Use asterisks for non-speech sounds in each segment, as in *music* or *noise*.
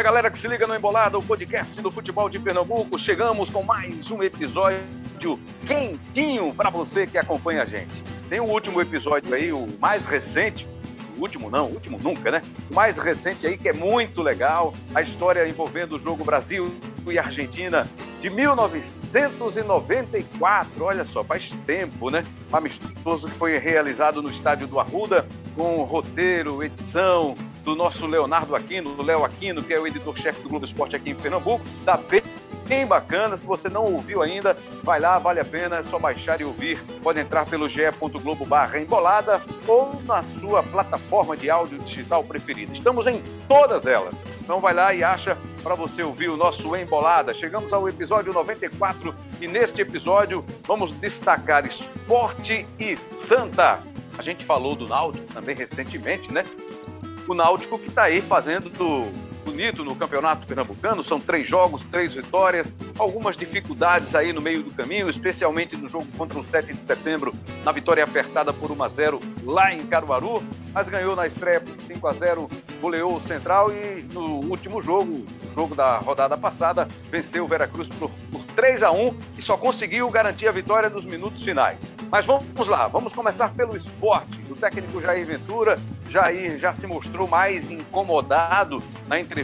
Fala galera que se liga no Embolada, o podcast do futebol de Pernambuco. Chegamos com mais um episódio quentinho para você que acompanha a gente. Tem o último episódio aí, o mais recente, último não, último nunca, né? O mais recente aí que é muito legal, a história envolvendo o jogo Brasil e Argentina de 1994. Olha só, faz tempo, né? Um amistoso que foi realizado no estádio do Arruda, com roteiro, edição, do nosso Leonardo Aquino, do Léo Aquino, que é o editor-chefe do Globo Esporte aqui em Pernambuco. Tá bem, bem bacana. Se você não ouviu ainda, vai lá, vale a pena, é só baixar e ouvir. Pode entrar pelo ge.globo barra embolada ou na sua plataforma de áudio digital preferida. Estamos em todas elas. Então vai lá e acha para você ouvir o nosso Embolada. Chegamos ao episódio 94 e neste episódio vamos destacar esporte e santa. A gente falou do Náutico também recentemente, né? o Náutico que está aí fazendo do bonito no Campeonato Pernambucano. São três jogos, três vitórias, algumas dificuldades aí no meio do caminho, especialmente no jogo contra o 7 de setembro, na vitória apertada por 1 a 0 lá em Caruaru, mas ganhou na estreia por 5 a 0 goleou o Central e no último jogo, o jogo da rodada passada, venceu o Veracruz por, por 3 a 1 e só conseguiu garantir a vitória nos minutos finais. Mas vamos lá, vamos começar pelo esporte. O técnico Jair Ventura, Jair já se mostrou mais incomodado na entrevista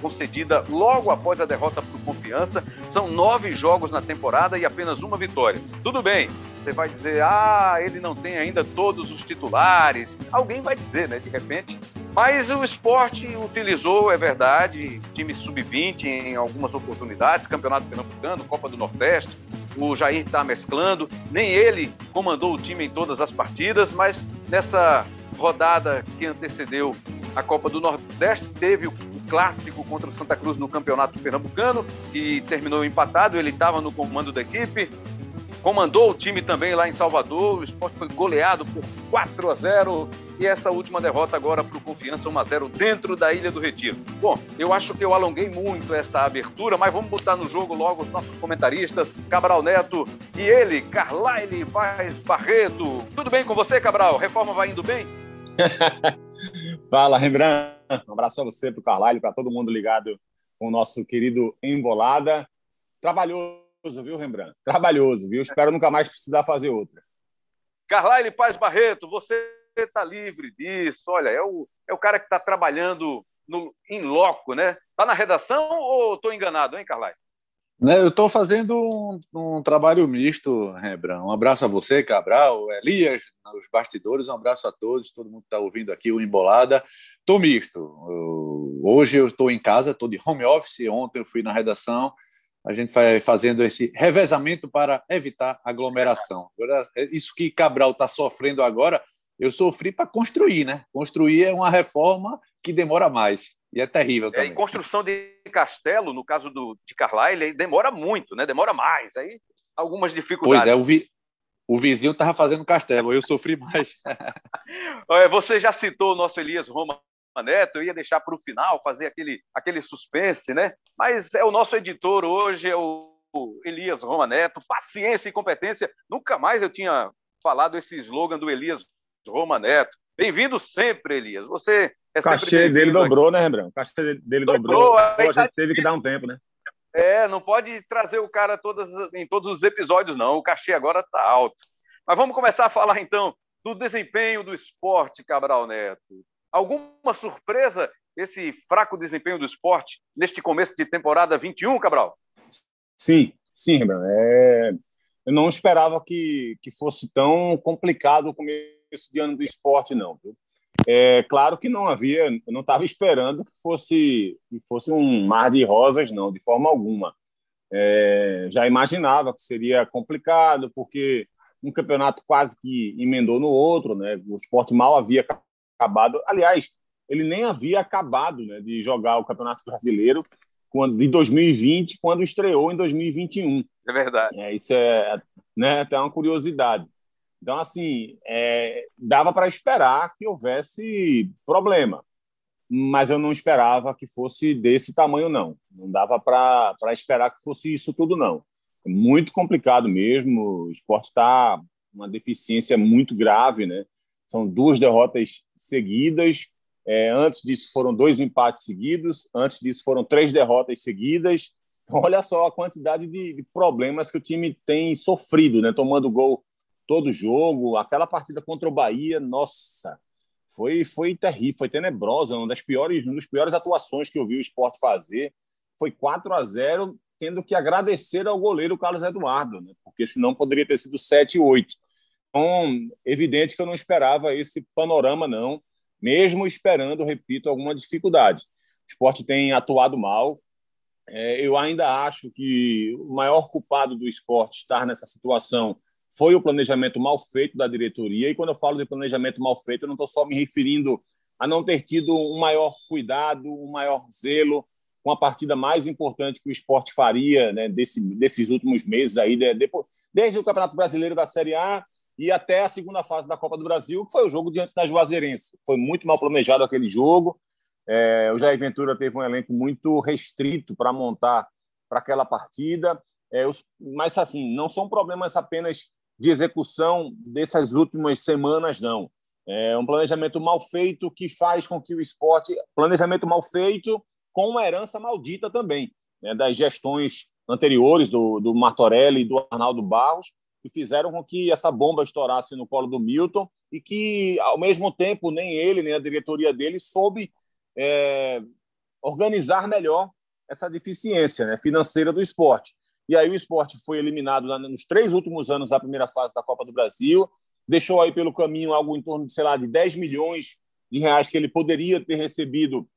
concedida logo após a derrota por confiança. São nove jogos na temporada e apenas uma vitória. Tudo bem, você vai dizer, ah, ele não tem ainda todos os titulares. Alguém vai dizer, né, de repente. Mas o esporte utilizou, é verdade, time sub-20 em algumas oportunidades, Campeonato Pernambucano, Copa do Nordeste, o Jair está mesclando. Nem ele comandou o time em todas as partidas, mas nessa rodada que antecedeu a Copa do Nordeste, teve o clássico contra o Santa Cruz no Campeonato Pernambucano, que terminou empatado. Ele estava no comando da equipe, comandou o time também lá em Salvador. O esporte foi goleado por 4 a 0 e essa última derrota agora para o Confiança 1 a 0 dentro da Ilha do Retiro. Bom, eu acho que eu alonguei muito essa abertura, mas vamos botar no jogo logo os nossos comentaristas, Cabral Neto e ele, Carlyle Vaz Barreto. Tudo bem com você, Cabral? Reforma vai indo bem? *laughs* Fala, Rembrandt. Um abraço para você, para o Carlyle, para todo mundo ligado com o nosso querido Embolada. Trabalhoso, viu, Rembrandt? Trabalhoso, viu? Espero nunca mais precisar fazer outra. Carlyle Paz Barreto, você está livre disso. Olha, é o, é o cara que está trabalhando em loco, né? Está na redação ou estou enganado, hein, Carlai? Né, eu estou fazendo um, um, trabalho misto, Rembrandt. Um abraço a você, Cabral, Elias, os bastidores, um abraço a todos, todo mundo que está ouvindo aqui o Embolada. Estou misto. Eu, hoje eu estou em casa, estou de home office. Ontem eu fui na redação. A gente vai fazendo esse revezamento para evitar aglomeração. Isso que Cabral está sofrendo agora, eu sofri para construir, né? Construir é uma reforma que demora mais. E é terrível também. É, e construção de castelo, no caso do, de Carlyle, demora muito, né? Demora mais. Aí algumas dificuldades. Pois é, o, vi, o vizinho estava fazendo castelo, eu sofri mais. *laughs* Você já citou o nosso Elias Roma Neto, eu ia deixar para o final, fazer aquele, aquele suspense, né? Mas é o nosso editor hoje, é o Elias Roma Neto. Paciência e competência. Nunca mais eu tinha falado esse slogan do Elias Roma Neto. Bem-vindo sempre, Elias. Você é o cachê dele dobrou, né, Rembrandt? O cachê dele dobrou. dobrou. a gente tá teve que dar um tempo, né? É, não pode trazer o cara todas, em todos os episódios, não. O cachê agora está alto. Mas vamos começar a falar, então, do desempenho do esporte, Cabral Neto. Alguma surpresa esse fraco desempenho do esporte neste começo de temporada 21, Cabral? Sim, sim, Rembrandt. É... Eu não esperava que, que fosse tão complicado o começo de ano do esporte, não. Viu? É claro que não havia, não estava esperando que fosse, que fosse um mar de rosas, não, de forma alguma. É, já imaginava que seria complicado, porque um campeonato quase que emendou no outro, né? O esporte mal havia acabado. Aliás, ele nem havia acabado né, de jogar o Campeonato Brasileiro quando, de 2020, quando estreou em 2021. É verdade. É, isso é né, até uma curiosidade. Então, assim, é, dava para esperar que houvesse problema, mas eu não esperava que fosse desse tamanho, não. Não dava para esperar que fosse isso tudo, não. É muito complicado mesmo. O esporte está uma deficiência muito grave, né? São duas derrotas seguidas, É, antes disso foram dois empates seguidos, antes disso foram três derrotas seguidas. Então, olha só a quantidade de, de problemas que o time tem sofrido, né? Tomando gol todo jogo. Aquela partida contra o Bahia, nossa, foi, foi terrível, foi tenebrosa, uma das piores, uma das piores atuações que eu vi o esporte fazer. Foi 4 a 0 tendo que agradecer ao goleiro Carlos Eduardo, né? porque senão poderia ter sido 7 e 8. Então, evidente que eu não esperava esse panorama, não, mesmo esperando, repito, alguma dificuldade. O esporte tem atuado mal. É, eu ainda acho que o maior culpado do esporte estar nessa situação foi o planejamento mal feito da diretoria. E quando eu falo de planejamento mal feito, eu não estou só me referindo a não ter tido um maior cuidado, um maior zelo com a partida mais importante que o esporte faria né, desse, desses últimos meses aí, de, de, desde o Campeonato Brasileiro da Série A e até a segunda fase da Copa do Brasil, que foi o jogo diante da Juazeirense. Foi muito mal planejado aquele jogo. É, o Jair Ventura teve um elenco muito restrito para montar para aquela partida. É, os, mas, assim, não são problemas apenas de execução dessas últimas semanas, não. É um planejamento mal feito que faz com que o esporte. Planejamento mal feito com uma herança maldita também, né, das gestões anteriores do, do Martorelli e do Arnaldo Barros, que fizeram com que essa bomba estourasse no colo do Milton e que, ao mesmo tempo, nem ele, nem a diretoria dele soube é, organizar melhor essa deficiência né, financeira do esporte. E aí o esporte foi eliminado nos três últimos anos da primeira fase da Copa do Brasil, deixou aí pelo caminho algo em torno de, sei lá, de 10 milhões de reais que ele poderia ter recebido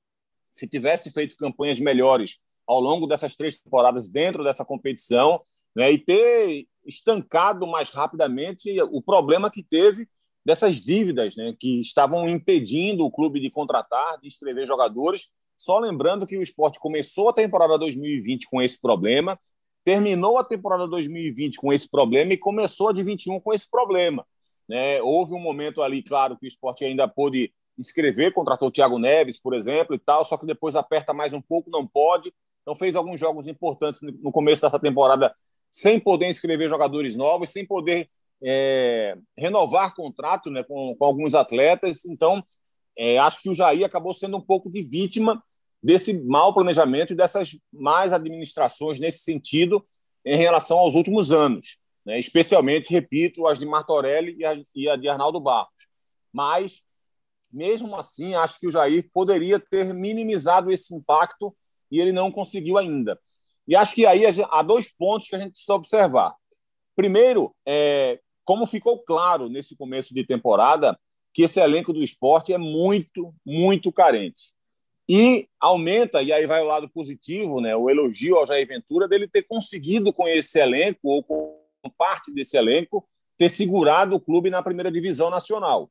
se tivesse feito campanhas melhores ao longo dessas três temporadas dentro dessa competição né, e ter estancado mais rapidamente o problema que teve dessas dívidas né, que estavam impedindo o clube de contratar, de inscrever jogadores. Só lembrando que o esporte começou a temporada 2020 com esse problema, terminou a temporada 2020 com esse problema e começou a de 21 com esse problema. Né? Houve um momento ali, claro, que o esporte ainda pôde inscrever, contratou o Thiago Neves, por exemplo, e tal, só que depois aperta mais um pouco, não pode. Então fez alguns jogos importantes no começo dessa temporada sem poder inscrever jogadores novos, sem poder é, renovar contrato né, com, com, alguns atletas. Então, é, acho que o Jair acabou sendo um pouco de vítima desse mau planejamento e dessas más administrações nesse sentido em relação aos últimos anos, né? especialmente, repito, as de Martorelli e a, e a de Arnaldo Barros. Mas mesmo assim, acho que o Jair poderia ter minimizado esse impacto e ele não conseguiu ainda. E acho que aí há dois pontos que a gente precisa observar. Primeiro, é, como ficou claro nesse começo de temporada, que esse elenco do esporte é muito, muito carente. E aumenta, e aí vai o lado positivo, né, o elogio ao Jair Ventura dele ter conseguido com esse elenco, ou com parte desse elenco, ter segurado o clube na primeira divisão nacional.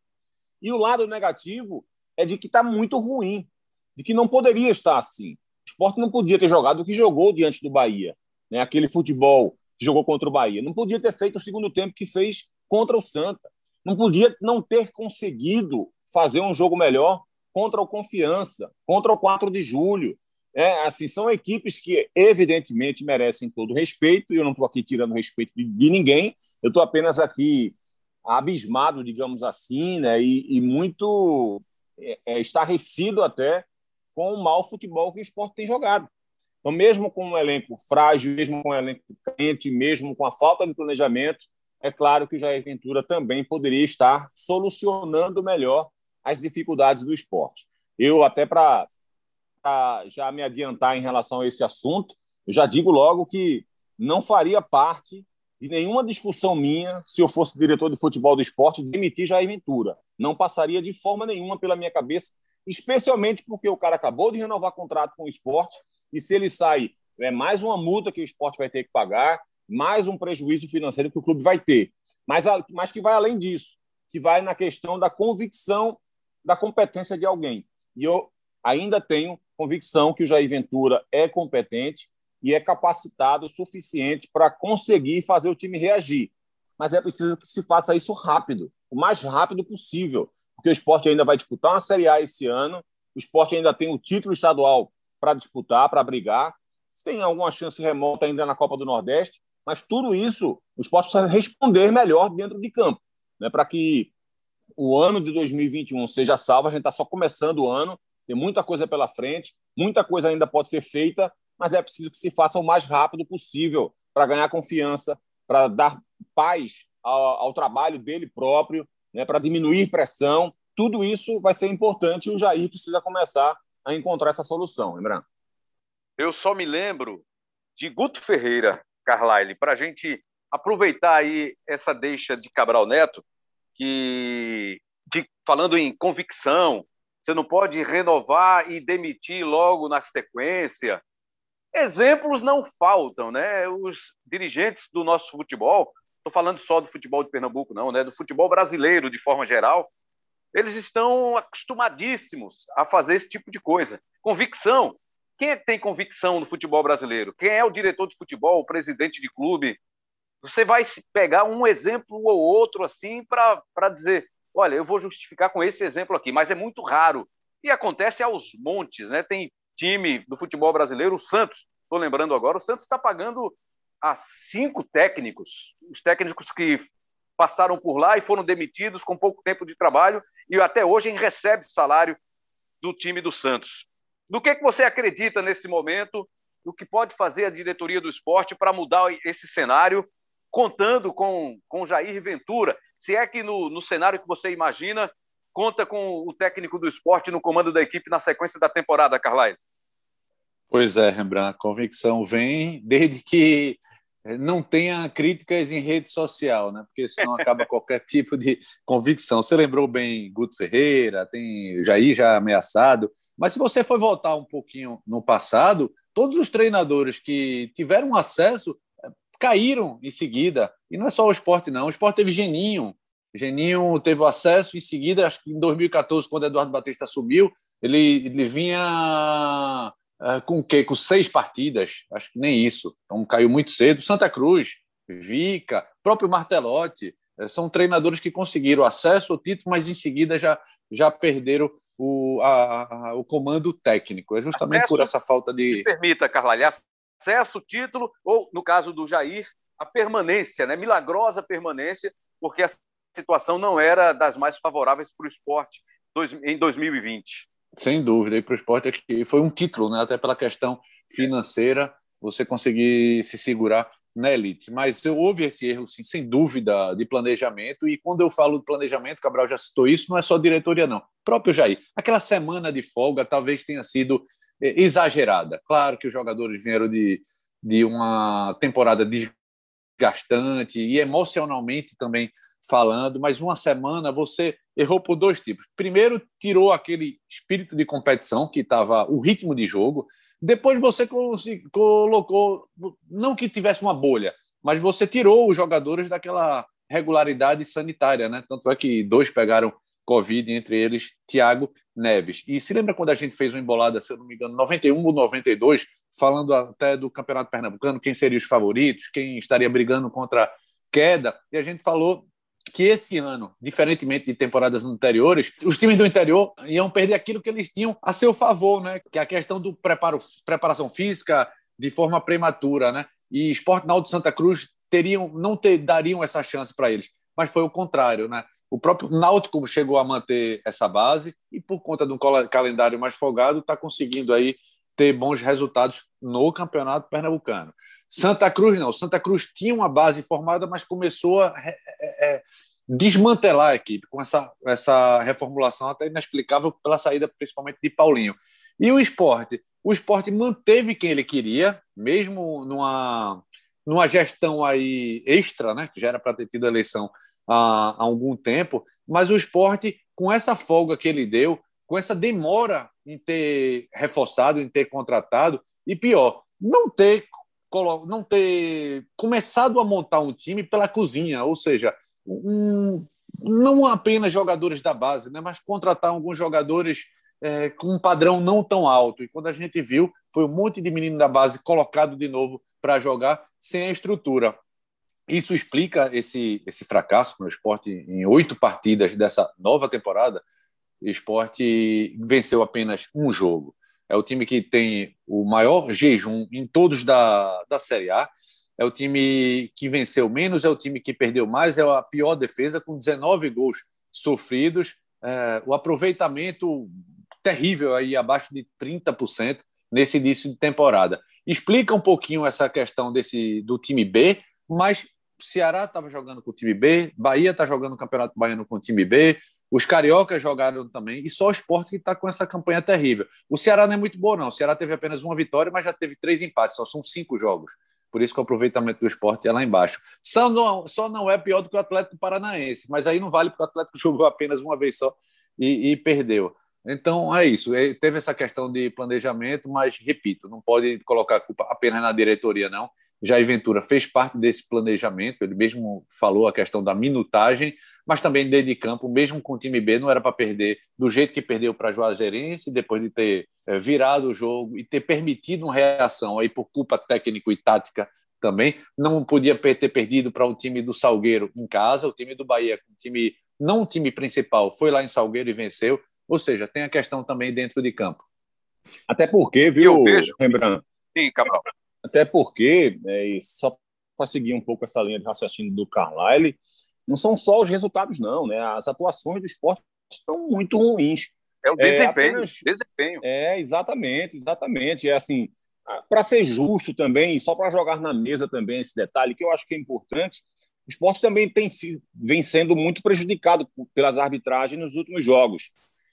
E o lado negativo é de que está muito ruim, de que não poderia estar assim. O esporte não podia ter jogado o que jogou diante do Bahia, né? aquele futebol que jogou contra o Bahia. Não podia ter feito o segundo tempo que fez contra o Santa. Não podia não ter conseguido fazer um jogo melhor contra o Confiança, contra o 4 de julho. É, assim, são equipes que, evidentemente, merecem todo respeito, e eu não estou aqui tirando respeito de, de ninguém, eu estou apenas aqui abismado, digamos assim, né? e, e muito é, é, estarrecido até com o mau futebol que o esporte tem jogado. Então, mesmo com um elenco frágil, mesmo com um elenco quente, mesmo com a falta de planejamento, é claro que o Jair Ventura também poderia estar solucionando melhor as dificuldades do esporte. Eu, até para já me adiantar em relação a esse assunto, eu já digo logo que não faria parte de nenhuma discussão minha, se eu fosse diretor de futebol do esporte, demitir Jair Ventura. Não passaria de forma nenhuma pela minha cabeça, especialmente porque o cara acabou de renovar contrato com o esporte e se ele sai, é mais uma multa que o esporte vai ter que pagar, mais um prejuízo financeiro que o clube vai ter. Mas, mas que vai além disso, que vai na questão da convicção da competência de alguém. E eu ainda tenho convicção que o Jair Ventura é competente, e é capacitado o suficiente para conseguir fazer o time reagir. Mas é preciso que se faça isso rápido, o mais rápido possível, porque o esporte ainda vai disputar uma Série A esse ano, o esporte ainda tem o título estadual para disputar, para brigar, tem alguma chance remota ainda na Copa do Nordeste, mas tudo isso o esporte precisa responder melhor dentro de campo, né, para que o ano de 2021 seja salvo. A gente está só começando o ano, tem muita coisa pela frente, muita coisa ainda pode ser feita, mas é preciso que se faça o mais rápido possível para ganhar confiança, para dar paz ao, ao, trabalho dele próprio, né, para diminuir pressão. Tudo isso vai ser importante e o Jair precisa começar a encontrar essa solução, lembrando. Eu só me lembro de Guto Ferreira, Carlyle, para a gente aproveitar aí essa deixa de Cabral Neto, que de, falando em convicção, você não pode renovar e demitir logo na sequência. Exemplos não faltam, né? Os dirigentes do nosso futebol, estou falando só do futebol de Pernambuco, não, né? Do futebol brasileiro de forma geral, eles estão acostumadíssimos a fazer esse tipo de coisa. Convicção. Quem é que tem convicção no futebol brasileiro? Quem é o diretor de futebol, o presidente de clube? Você vai pegar um exemplo ou outro assim para dizer, olha, eu vou justificar com esse exemplo aqui, mas é muito raro. E acontece aos montes, né? Tem time do futebol brasileiro, o Santos, estou lembrando agora, o Santos está pagando a cinco técnicos, os técnicos que passaram por lá e foram demitidos com pouco tempo de trabalho e até hoje recebe salário do time do Santos. Do que, que você acredita nesse momento? Do que pode fazer a diretoria do esporte para mudar esse cenário, contando com, com Jair Ventura? Se é que no, no cenário que você imagina, conta com o técnico do esporte no comando da equipe na sequência da temporada, Carlyle? Pois é, Rembrandt, a convicção vem desde que não tenha críticas em rede social, né? porque senão acaba *laughs* qualquer tipo de convicção. Você lembrou bem Guto Ferreira, tem Jair já ameaçado, mas se você for voltar um pouquinho no passado, todos os treinadores que tiveram acesso caíram em seguida. E não é só o esporte, não. O esporte teve Geninho. Geninho teve acesso em seguida, acho que em 2014, quando Eduardo Batista assumiu, ele, ele vinha uh, com o quê? Com seis partidas, acho que nem isso. Então caiu muito cedo. Santa Cruz, Vica, próprio Martelotti, uh, são treinadores que conseguiram acesso ao título, mas em seguida já, já perderam o, a, a, o comando técnico. É justamente acesso, por essa falta de. Me permita, Carlalho, acesso, título, ou no caso do Jair, a permanência, né? milagrosa permanência, porque a situação não era das mais favoráveis para o esporte em 2020. Sem dúvida, e para o esporte aqui foi um título, né? até pela questão financeira, você conseguir se segurar na elite. Mas houve esse erro, sim, sem dúvida, de planejamento. E quando eu falo de planejamento, Cabral já citou isso, não é só diretoria, não. O próprio Jair. Aquela semana de folga talvez tenha sido é, exagerada. Claro que os jogadores vieram de, de uma temporada desgastante e emocionalmente também falando, mas uma semana você errou por dois tipos. Primeiro, tirou aquele espírito de competição que estava o ritmo de jogo. Depois você colocou, não que tivesse uma bolha, mas você tirou os jogadores daquela regularidade sanitária, né? Tanto é que dois pegaram Covid, entre eles Thiago Neves. E se lembra quando a gente fez uma embolada, se eu não me engano, 91 ou 92, falando até do Campeonato Pernambucano, quem seriam os favoritos, quem estaria brigando contra queda, e a gente falou que esse ano, diferentemente de temporadas anteriores, os times do interior iam perder aquilo que eles tinham a seu favor, né? Que é a questão do preparo, preparação física de forma prematura, né? E Esporte Náutico Santa Cruz teriam não ter, dariam essa chance para eles, mas foi o contrário, né? O próprio Náutico chegou a manter essa base e por conta de um calendário mais folgado está conseguindo aí ter bons resultados no Campeonato Pernambucano. Santa Cruz não. Santa Cruz tinha uma base formada, mas começou a é, é, desmantelar a equipe com essa, essa reformulação até inexplicável pela saída principalmente de Paulinho. E o esporte? O esporte manteve quem ele queria, mesmo numa, numa gestão aí extra, né, que já era para ter tido a eleição há, há algum tempo, mas o esporte, com essa folga que ele deu, com essa demora em ter reforçado, em ter contratado, e pior, não ter não ter começado a montar um time pela cozinha, ou seja, um, não apenas jogadores da base, né, mas contratar alguns jogadores é, com um padrão não tão alto. E quando a gente viu, foi um monte de menino da base colocado de novo para jogar sem a estrutura. Isso explica esse, esse fracasso no esporte em oito partidas dessa nova temporada. O esporte venceu apenas um jogo é o time que tem o maior jejum em todos da, da Série A, é o time que venceu menos, é o time que perdeu mais, é a pior defesa, com 19 gols sofridos, é, o aproveitamento terrível aí abaixo de 30% nesse início de temporada. Explica um pouquinho essa questão desse do time B, mas Ceará estava jogando com o time B, Bahia está jogando o Campeonato Baiano com o time B, os cariocas jogaram também, e só o esporte que está com essa campanha terrível. O Ceará não é muito bom, não. O Ceará teve apenas uma vitória, mas já teve três empates, só são cinco jogos. Por isso que o aproveitamento do esporte é lá embaixo. Só não, só não é pior do que o Atlético Paranaense, mas aí não vale porque o Atlético *laughs* jogou apenas uma vez só e, e perdeu. Então é isso. É, teve essa questão de planejamento, mas repito, não pode colocar a culpa apenas na diretoria, não. Jair Ventura fez parte desse planejamento, ele mesmo falou a questão da minutagem, mas também dentro de campo, mesmo com o time B, não era para perder do jeito que perdeu para Juazeirense, depois de ter eh, virado o jogo e ter permitido uma reação aí por culpa técnico e tática também. Não podia ter perdido para um time do Salgueiro em casa, o time do Bahia, um time, não o time principal, foi lá em Salgueiro e venceu. Ou seja, tem a questão também dentro de campo. Até porque, viu, Rembrandt? Sim, Cabral. Até porque, é, só para seguir um pouco essa linha de raciocínio do Carlyle, não são só os resultados, não, né? As atuações do esporte estão muito ruins. É o desempenho. É, apenas... desempenho. é exatamente, exatamente. É assim, para ser justo também, só para jogar na mesa também esse detalhe, que eu acho que é importante, o esporte também tem, vem sendo muito prejudicado pelas arbitragens nos últimos jogos.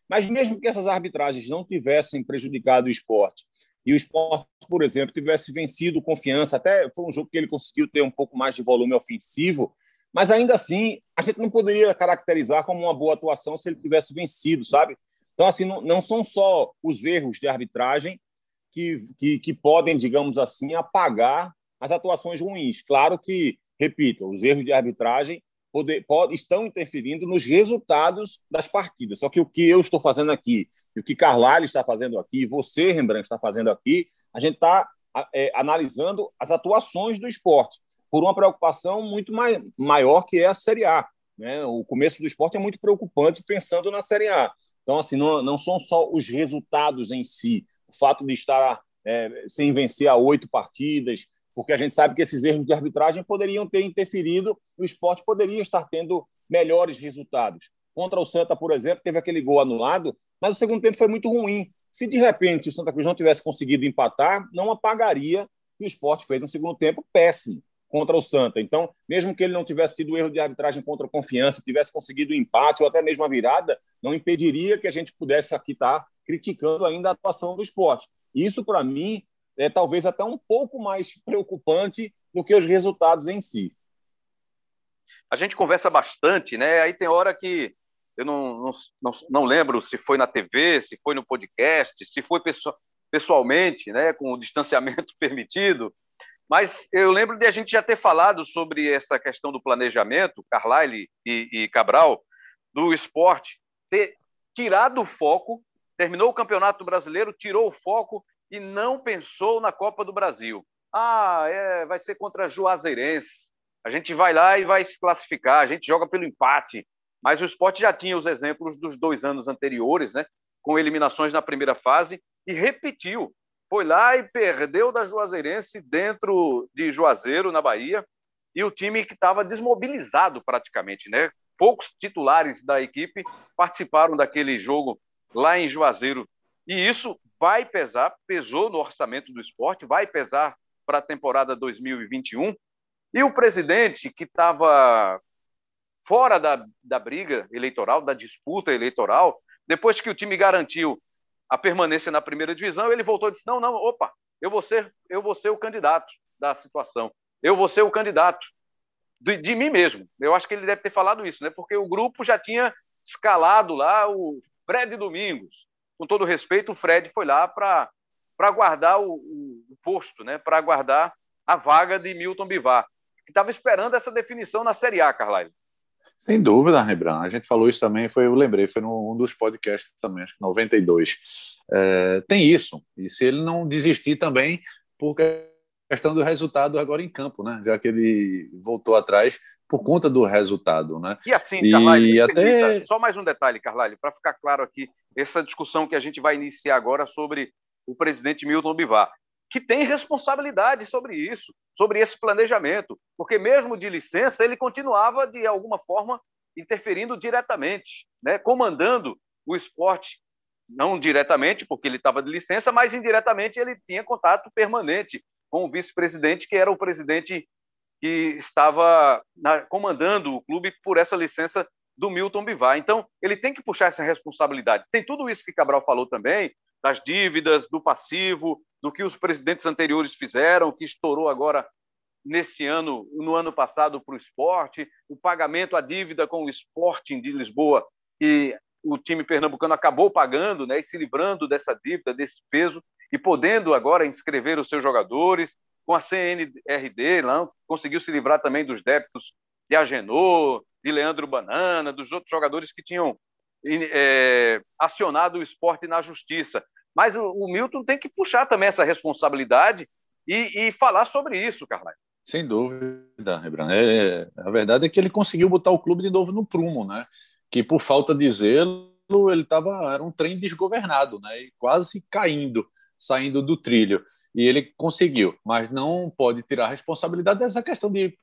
Mas mesmo que essas arbitragens não tivessem prejudicado o esporte, e o esporte, por exemplo, tivesse vencido confiança, até foi um jogo que ele conseguiu ter um pouco mais de volume ofensivo, mas ainda assim, a gente não poderia caracterizar como uma boa atuação se ele tivesse vencido, sabe? Então, assim, não, não são só os erros de arbitragem que, que, que podem, digamos assim, apagar as atuações ruins. Claro que, repito, os erros de arbitragem poder, pode, estão interferindo nos resultados das partidas. Só que o que eu estou fazendo aqui, o que Carlalho está fazendo aqui, você, Rembrandt, está fazendo aqui, a gente está é, analisando as atuações do esporte, por uma preocupação muito mai, maior que é a Série A. Né? O começo do esporte é muito preocupante pensando na Série A. Então, assim, não, não são só os resultados em si, o fato de estar é, sem vencer a oito partidas, porque a gente sabe que esses erros de arbitragem poderiam ter interferido, o esporte poderia estar tendo melhores resultados. Contra o Santa, por exemplo, teve aquele gol anulado, mas o segundo tempo foi muito ruim. Se de repente o Santa Cruz não tivesse conseguido empatar, não apagaria que o esporte fez um segundo tempo péssimo contra o Santa. Então, mesmo que ele não tivesse tido erro de arbitragem contra a confiança, tivesse conseguido o um empate ou até mesmo a virada, não impediria que a gente pudesse aqui estar criticando ainda a atuação do esporte. Isso, para mim, é talvez até um pouco mais preocupante do que os resultados em si. A gente conversa bastante, né? Aí tem hora que eu não, não, não, não lembro se foi na TV, se foi no podcast, se foi pessoalmente, né, com o distanciamento *laughs* permitido, mas eu lembro de a gente já ter falado sobre essa questão do planejamento, Carlyle e, e Cabral, do esporte, ter tirado o foco, terminou o Campeonato Brasileiro, tirou o foco e não pensou na Copa do Brasil. Ah, é, vai ser contra Juazeirense. A gente vai lá e vai se classificar, a gente joga pelo empate. Mas o esporte já tinha os exemplos dos dois anos anteriores, né? com eliminações na primeira fase, e repetiu. Foi lá e perdeu da Juazeirense dentro de Juazeiro, na Bahia, e o time que estava desmobilizado praticamente. Né? Poucos titulares da equipe participaram daquele jogo lá em Juazeiro e isso vai pesar, pesou no orçamento do esporte, vai pesar para a temporada 2021. E o presidente, que estava fora da, da briga eleitoral, da disputa eleitoral, depois que o time garantiu a permanência na primeira divisão, ele voltou e disse: não, não, opa, eu vou ser, eu vou ser o candidato da situação. Eu vou ser o candidato de, de mim mesmo. Eu acho que ele deve ter falado isso, né? Porque o grupo já tinha escalado lá o Fred Domingos, com todo respeito, o Fred foi lá para guardar o, o, posto, né? para guardar a vaga de Milton Bivar, que estava esperando essa definição na Série A, Carlyle. Sem dúvida, Rebran. A gente falou isso também, foi, eu lembrei, foi num dos podcasts também, acho que 92. É, tem isso. E se ele não desistir também, por questão do resultado agora em campo, né? Já que ele voltou atrás, por conta do resultado, né? E assim, e até... só mais um detalhe, Carlalho, para ficar claro aqui, essa discussão que a gente vai iniciar agora sobre o presidente Milton Bivar, que tem responsabilidade sobre isso, sobre esse planejamento, porque mesmo de licença, ele continuava, de alguma forma, interferindo diretamente, né? comandando o esporte, não diretamente, porque ele estava de licença, mas indiretamente ele tinha contato permanente com o vice-presidente, que era o presidente que estava na, comandando o clube por essa licença do Milton Bivar. Então, ele tem que puxar essa responsabilidade. Tem tudo isso que Cabral falou também, das dívidas, do passivo, do que os presidentes anteriores fizeram, que estourou agora nesse ano, no ano passado, para o esporte, o pagamento, a dívida com o Sporting de Lisboa, e o time pernambucano acabou pagando né, e se livrando dessa dívida, desse peso, e podendo agora inscrever os seus jogadores, com a CNRD, lá, conseguiu se livrar também dos débitos de Agenor, de Leandro Banana, dos outros jogadores que tinham é, acionado o esporte na justiça. Mas o, Milton tem que puxar também essa responsabilidade e, e falar sobre isso, Carlai. Sem dúvida, Rebran. É, a verdade é que ele conseguiu botar o clube de novo no prumo, né? Que por falta de zelo, ele estava era um trem desgovernado, né? E quase caindo, saindo do trilho. E ele conseguiu, mas não pode tirar a responsabilidade dessa questão de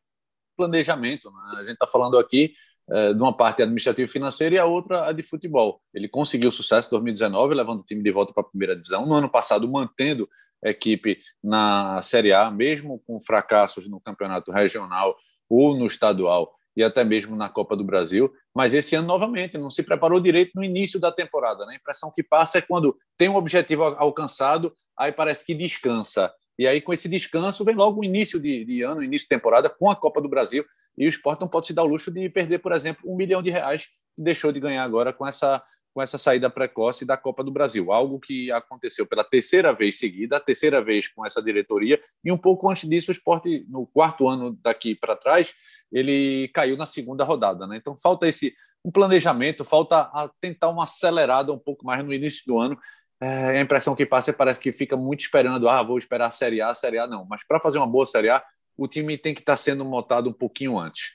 planejamento. Né? A gente está falando aqui é, de uma parte administrativa e financeira e a outra a de futebol. Ele conseguiu sucesso em 2019, levando o time de volta para a primeira divisão. No ano passado, mantendo a equipe na Série A, mesmo com fracassos no campeonato regional ou no estadual e até mesmo na Copa do Brasil. Mas esse ano, novamente, não se preparou direito no início da temporada. Né? A impressão que passa é quando tem um objetivo alcançado, aí parece que descansa. E aí, com esse descanso, vem logo o início de, de ano, início de temporada, com a Copa do Brasil. E o esporte não pode se dar o luxo de perder, por exemplo, um milhão de reais que deixou de ganhar agora com essa, com essa saída precoce da Copa do Brasil. Algo que aconteceu pela terceira vez seguida, a terceira vez com essa diretoria. E um pouco antes disso, o esporte, no quarto ano daqui para trás, ele caiu na segunda rodada. Né? Então, falta esse um planejamento, falta tentar uma acelerada um pouco mais no início do ano é, a impressão que passa é parece que fica muito esperando, ah, vou esperar a Série A, a Série A não. Mas para fazer uma boa Série A, o time tem que estar tá sendo montado um pouquinho antes.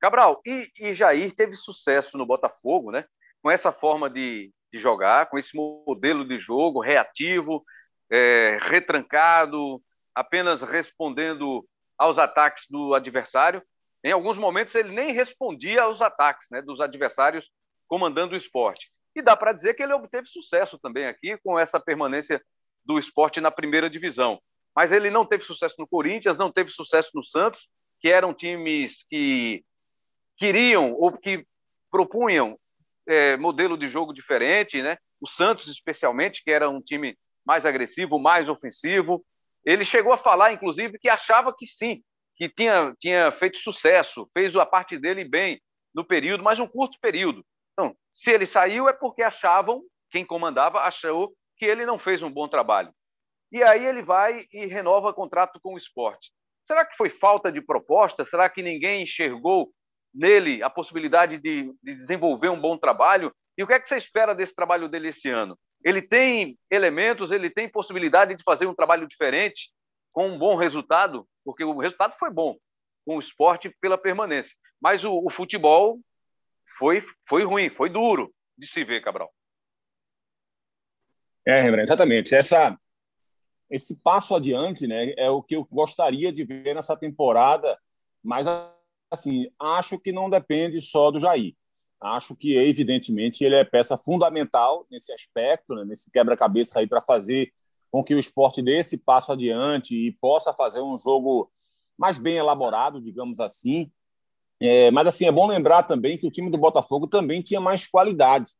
Cabral, e, e Jair teve sucesso no Botafogo, né? Com essa forma de, de jogar, com esse modelo de jogo reativo, é, retrancado, apenas respondendo aos ataques do adversário. Em alguns momentos ele nem respondia aos ataques né, dos adversários comandando o esporte. E dá para dizer que ele obteve sucesso também aqui com essa permanência do esporte na primeira divisão. Mas ele não teve sucesso no Corinthians, não teve sucesso no Santos, que eram times que queriam ou que propunham é, modelo de jogo diferente, né? O Santos, especialmente, que era um time mais agressivo, mais ofensivo. Ele chegou a falar, inclusive, que achava que sim, que tinha, tinha feito sucesso, fez a parte dele bem no período, mas um curto período. Então, se ele saiu é porque achavam, quem comandava achou que ele não fez um bom trabalho. E aí ele vai e renova contrato com o esporte. Será que foi falta de proposta? Será que ninguém enxergou nele a possibilidade de, de desenvolver um bom trabalho? E o que é que você espera desse trabalho dele esse ano? Ele tem elementos, ele tem possibilidade de fazer um trabalho diferente, com um bom resultado, porque o resultado foi bom com o esporte pela permanência. Mas o, o futebol foi, foi ruim, foi duro de se ver, Cabral. É, Rembrandt, exatamente. Essa, esse passo adiante né, é o que eu gostaria de ver nessa temporada, mas assim, acho que não depende só do Jair. Acho que, evidentemente, ele é peça fundamental nesse aspecto, né, nesse quebra-cabeça aí para fazer com que o esporte dê esse passo adiante e possa fazer um jogo mais bem elaborado, digamos assim. É, mas assim, é bom lembrar também que o time do Botafogo também tinha mais qualidade.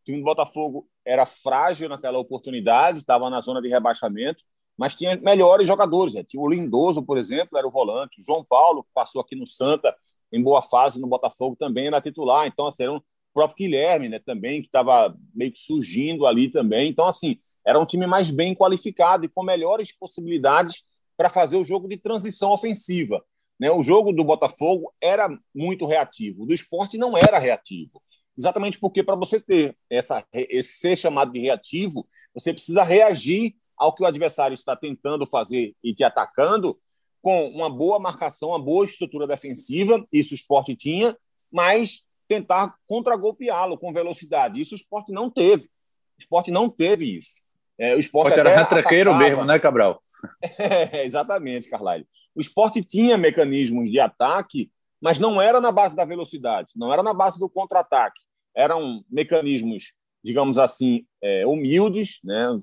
O time do Botafogo era frágil naquela oportunidade, estava na zona de rebaixamento, mas tinha melhores jogadores. Né? Tinha o Lindoso, por exemplo, era o volante. O João Paulo, que passou aqui no Santa em boa fase no Botafogo, também era titular. Então, assim, era um, o próprio Guilherme né, também, que estava meio que surgindo ali também. Então, assim, era um time mais bem qualificado e com melhores possibilidades para fazer o jogo de transição ofensiva. Né? O jogo do Botafogo era muito reativo, o do esporte não era reativo. Exatamente porque, para você ter essa, esse ser chamado de reativo, você precisa reagir ao que o adversário está tentando fazer e te atacando com uma boa marcação, uma boa estrutura defensiva, isso o esporte tinha, mas tentar contragolpeá-lo com velocidade. Isso o esporte não teve. O esporte não teve isso. É, o esporte era retranqueiro mesmo, né, Cabral? *laughs* É, exatamente, Carlyle. O esporte tinha mecanismos de ataque mas não era na base da velocidade, não era na base do contra-ataque. Eram mecanismos, digamos assim, é, humildes, né?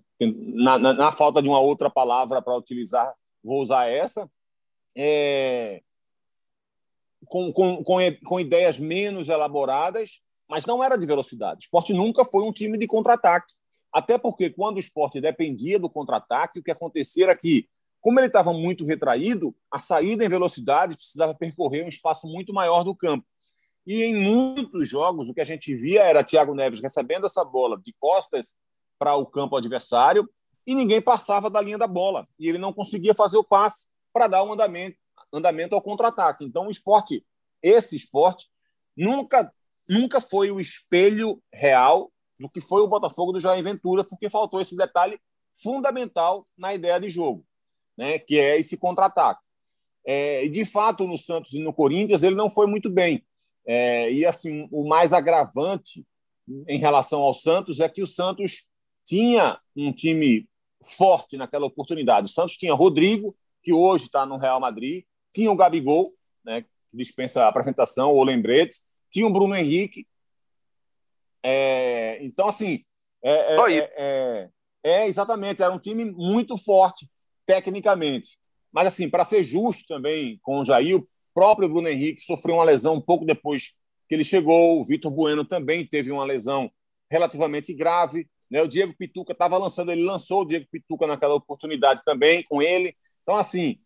Na, na, na, falta de uma outra palavra para utilizar, vou usar essa. É, com, com, com, com ideias menos elaboradas, mas não era de velocidade. O esporte nunca foi um time de contra-ataque. Até porque, quando o esporte dependia do contra-ataque, o que acontecia era que, como ele estava muito retraído, a saída em velocidade precisava percorrer um espaço muito maior do campo. E em muitos jogos, o que a gente via era Thiago Neves recebendo essa bola de costas para o campo adversário e ninguém passava da linha da bola. E ele não conseguia fazer o passe para dar um andamento, andamento ao contra-ataque. Então, o esporte, esse esporte, nunca, nunca foi o espelho real do que foi o Botafogo do Jair Ventura, porque faltou esse detalhe fundamental na ideia de jogo, né, que é esse contra-ataque. É, de fato, no Santos e no Corinthians, ele não foi muito bem. É, e assim, o mais agravante em relação ao Santos é que o Santos tinha um time forte naquela oportunidade. O Santos tinha Rodrigo, que hoje está no Real Madrid, tinha o Gabigol, né, que dispensa a apresentação ou lembrete, tinha o Bruno Henrique, é, então, assim. É, é, é, é, é, exatamente, era um time muito forte, tecnicamente. Mas, assim, para ser justo também com o Jair, o próprio Bruno Henrique sofreu uma lesão um pouco depois que ele chegou. O Vitor Bueno também teve uma lesão relativamente grave. Né? O Diego Pituca estava lançando, ele lançou o Diego Pituca naquela oportunidade também com ele. Então, assim,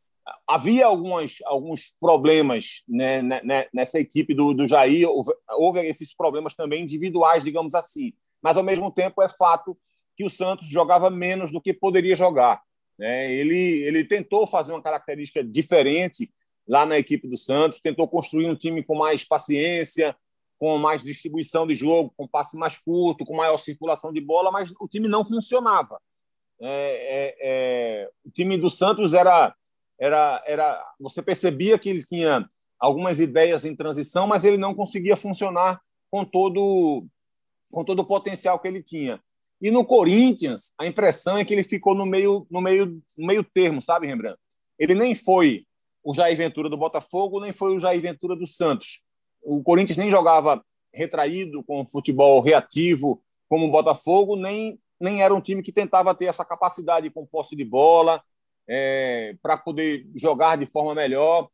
havia algumas, alguns problemas né, né, né, nessa equipe do, do Jair, houve, esses problemas também individuais, digamos assim, mas ao mesmo tempo é fato que o Santos jogava menos do que poderia jogar. Né? Ele, ele tentou fazer uma característica diferente lá na equipe do Santos, tentou construir um time com mais paciência, com mais distribuição de jogo, com passe mais curto, com maior circulação de bola, mas o time não funcionava. É, é, é, o time do Santos era era, era você percebia que ele tinha algumas ideias em transição, mas ele não conseguia funcionar com todo com todo o potencial que ele tinha. E no Corinthians, a impressão é que ele ficou no meio no meio no meio termo, sabe, Rembrandt? Ele nem foi o Jair Ventura do Botafogo, nem foi o Jair Ventura do Santos. O Corinthians nem jogava retraído com futebol reativo como o Botafogo, nem nem era um time que tentava ter essa capacidade com posse de bola, é, para poder jogar de forma melhor.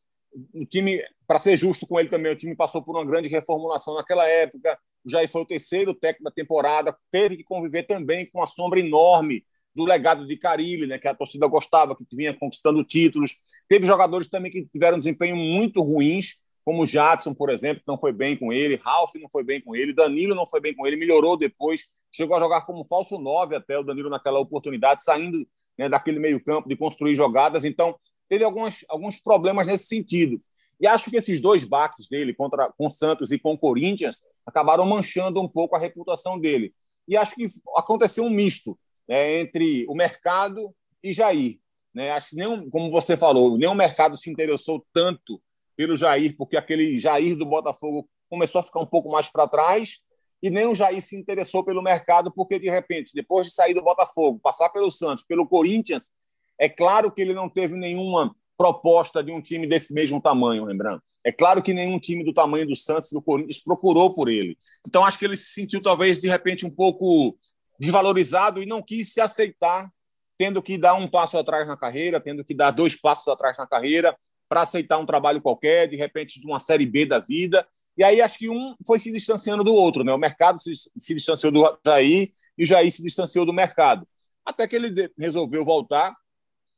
O time, para ser justo com ele também, o time passou por uma grande reformulação naquela época. Jair foi o terceiro técnico da temporada, teve que conviver também com a sombra enorme do legado de Carilli, né, que a torcida gostava, que vinha conquistando títulos. Teve jogadores também que tiveram desempenho muito ruins, como Jadson, por exemplo, não foi bem com ele, Ralf não foi bem com ele, Danilo não foi bem com ele, melhorou depois, chegou a jogar como falso nove até o Danilo naquela oportunidade, saindo né, daquele meio-campo, de construir jogadas. Então, teve alguns, alguns problemas nesse sentido. E acho que esses dois baques dele contra com Santos e com Corinthians acabaram manchando um pouco a reputação dele. E acho que aconteceu um misto né, entre o mercado e Jair. Né? Acho que nem, como você falou, o mercado se interessou tanto pelo Jair, porque aquele Jair do Botafogo começou a ficar um pouco mais para trás e nem o Jair se interessou pelo mercado, porque, de repente, depois de sair do Botafogo, passar pelo Santos, pelo Corinthians, é claro que ele não teve nenhuma proposta de um time desse mesmo tamanho, lembrando. É claro que nenhum time do tamanho do Santos do Corinthians procurou por ele. Então, acho que ele se sentiu, talvez, de repente, um pouco desvalorizado e não quis se aceitar, tendo que dar um passo atrás na carreira, tendo que dar dois passos atrás na carreira para aceitar um trabalho qualquer, de repente, de uma Série B da vida e aí acho que um foi se distanciando do outro, né? O mercado se, se distanciou do Jair e o Jair se distanciou do mercado. Até que ele resolveu voltar.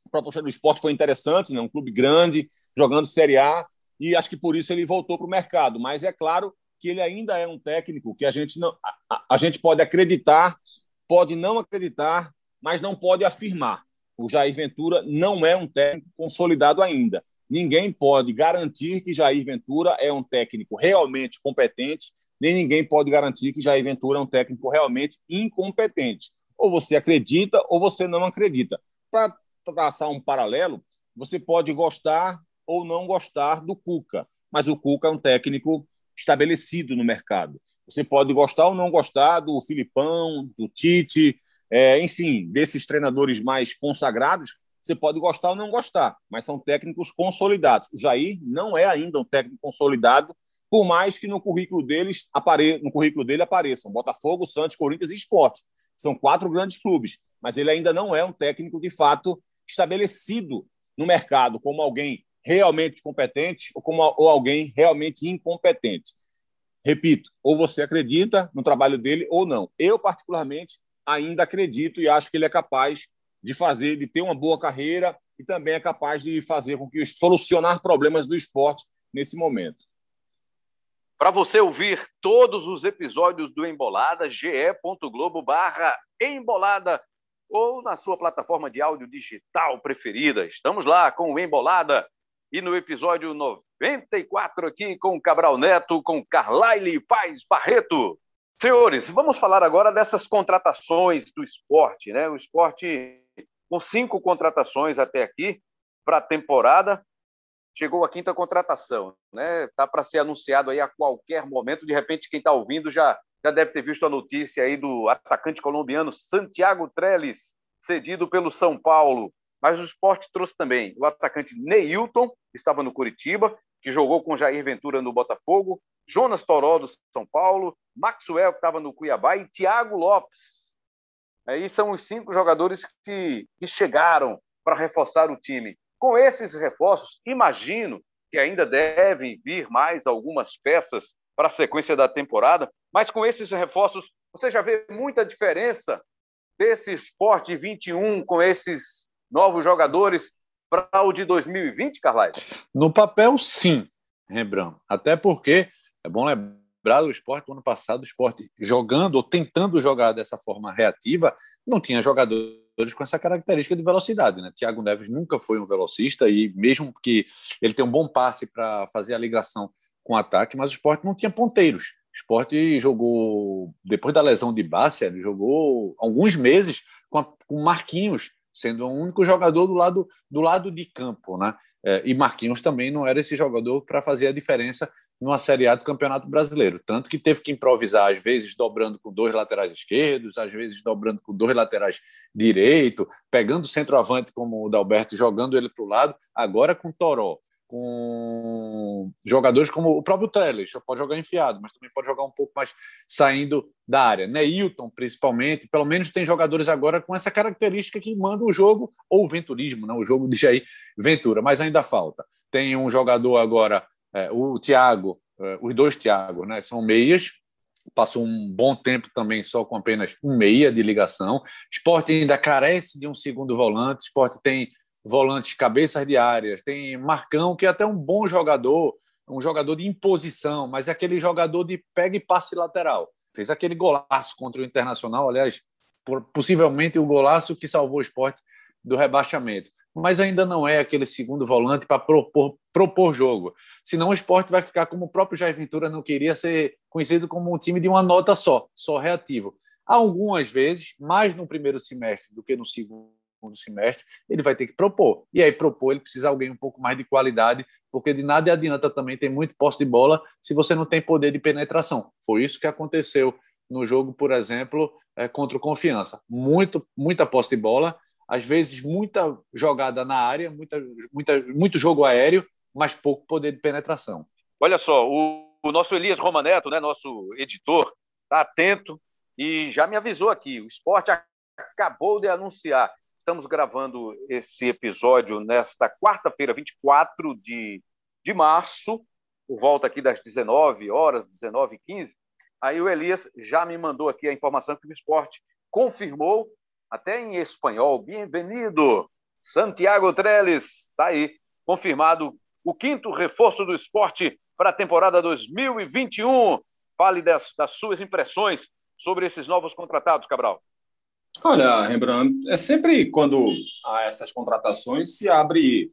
A proposta do esporte foi interessante, né? Um clube grande, jogando Série A, e acho que por isso ele voltou para o mercado. Mas é claro que ele ainda é um técnico que a gente não a, a gente pode acreditar, pode não acreditar, mas não pode afirmar. O Jair Ventura não é um técnico consolidado ainda. Ninguém pode garantir que Jair Ventura é um técnico realmente competente, nem ninguém pode garantir que Jair Ventura é um técnico realmente incompetente. Ou você acredita ou você não acredita. Para traçar um paralelo, você pode gostar ou não gostar do Cuca, mas o Cuca é um técnico estabelecido no mercado. Você pode gostar ou não gostar do Filipão, do Tite, é, enfim, desses treinadores mais consagrados, Você pode gostar ou não gostar, mas são técnicos consolidados. O Jair não é ainda um técnico consolidado, por mais que no currículo deles apare... no currículo dele apareçam Botafogo, Santos, Corinthians e Esporte. São quatro grandes clubes, mas ele ainda não é um técnico de fato estabelecido no mercado como alguém realmente competente ou como ou alguém realmente incompetente. Repito, ou você acredita no trabalho dele ou não. Eu particularmente ainda acredito e acho que ele é capaz de fazer, de ter uma boa carreira e também é capaz de fazer com que solucionar problemas do esporte nesse momento. Para você ouvir todos os episódios do Embolada, ge.globo barra Embolada ou na sua plataforma de áudio digital preferida. Estamos lá com o Embolada e no episódio 94 aqui com Cabral Neto, com Carlyle Paz Barreto. Senhores, vamos falar agora dessas contratações do esporte, né? O esporte com cinco contratações até aqui para a temporada. Chegou a quinta contratação, né? Tá para ser anunciado aí a qualquer momento. De repente, quem está ouvindo já já deve ter visto a notícia aí do atacante colombiano Santiago Trellis, cedido pelo São Paulo. Mas o esporte trouxe também o atacante Neilton, que estava no Curitiba, que jogou com Jair Ventura no Botafogo, Jonas Toró do São Paulo, Maxwell, que estava no Cuiabá, e Thiago Lopes. Aí são os cinco jogadores que, que chegaram para reforçar o time. Com esses reforços, imagino que ainda devem vir mais algumas peças para a sequência da temporada, mas com esses reforços, você já vê muita diferença desse esporte 21 com esses novos jogadores para o de 2020, Carlai? No papel, sim, Rembrandt. Até porque é bom lembrar do esporte do ano passado, o esporte jogando ou tentando jogar dessa forma reativa, não tinha jogadores com essa característica de velocidade. Né? Thiago Neves nunca foi um velocista e mesmo que ele tem um bom passe para fazer a ligação com o ataque, mas o esporte não tinha ponteiros. O esporte jogou, depois da lesão de Bárcia, ele jogou alguns meses com, a, com Marquinhos, sendo o único jogador do lado, do lado de campo. Né? É, e Marquinhos também não era esse jogador para fazer a diferença numa Série A do Campeonato Brasileiro. Tanto que teve que improvisar, às vezes dobrando com dois laterais esquerdos, às vezes dobrando com dois laterais direito, pegando o centroavante como o Dalberto, jogando ele para o lado, agora com Toró, com jogadores como o próprio Trellis, pode jogar enfiado, mas também pode jogar um pouco mais saindo da área. Neilton, principalmente, pelo menos tem jogadores agora com essa característica que manda o jogo, ou o venturismo, né? o jogo de Jair Ventura, mas ainda falta. Tem um jogador agora é, o Thiago, é, os dois Thiago, né, são meias, passou um bom tempo também só com apenas um meia de ligação. Esporte ainda carece de um segundo volante. Esporte tem volantes cabeças de áreas, tem Marcão, que é até um bom jogador, um jogador de imposição, mas é aquele jogador de pega e passe lateral. Fez aquele golaço contra o Internacional, aliás, possivelmente o golaço que salvou o esporte do rebaixamento mas ainda não é aquele segundo volante para propor, propor jogo. Senão o esporte vai ficar como o próprio Jair Ventura não queria ser conhecido como um time de uma nota só, só reativo. Algumas vezes, mais no primeiro semestre do que no segundo semestre, ele vai ter que propor. E aí, propor, ele precisa de alguém um pouco mais de qualidade, porque de nada adianta também ter muito posse de bola se você não tem poder de penetração. Foi isso que aconteceu no jogo, por exemplo, é, contra o Confiança. Muito, muita posse de bola, às vezes muita jogada na área, muita, muita, muito jogo aéreo, mas pouco poder de penetração. Olha só, o, o nosso Elias Romaneto, né, nosso editor, está atento e já me avisou aqui. O esporte acabou de anunciar. Estamos gravando esse episódio nesta quarta-feira, 24 de, de março, por volta aqui das 19 horas, 19 h 15. Aí o Elias já me mandou aqui a informação que o esporte confirmou até em espanhol. Bem-vindo, Santiago Trellis. Está aí, confirmado o quinto reforço do esporte para a temporada 2021. Fale das, das suas impressões sobre esses novos contratados, Cabral. Olha, Rembrandt, é sempre quando há essas contratações se abre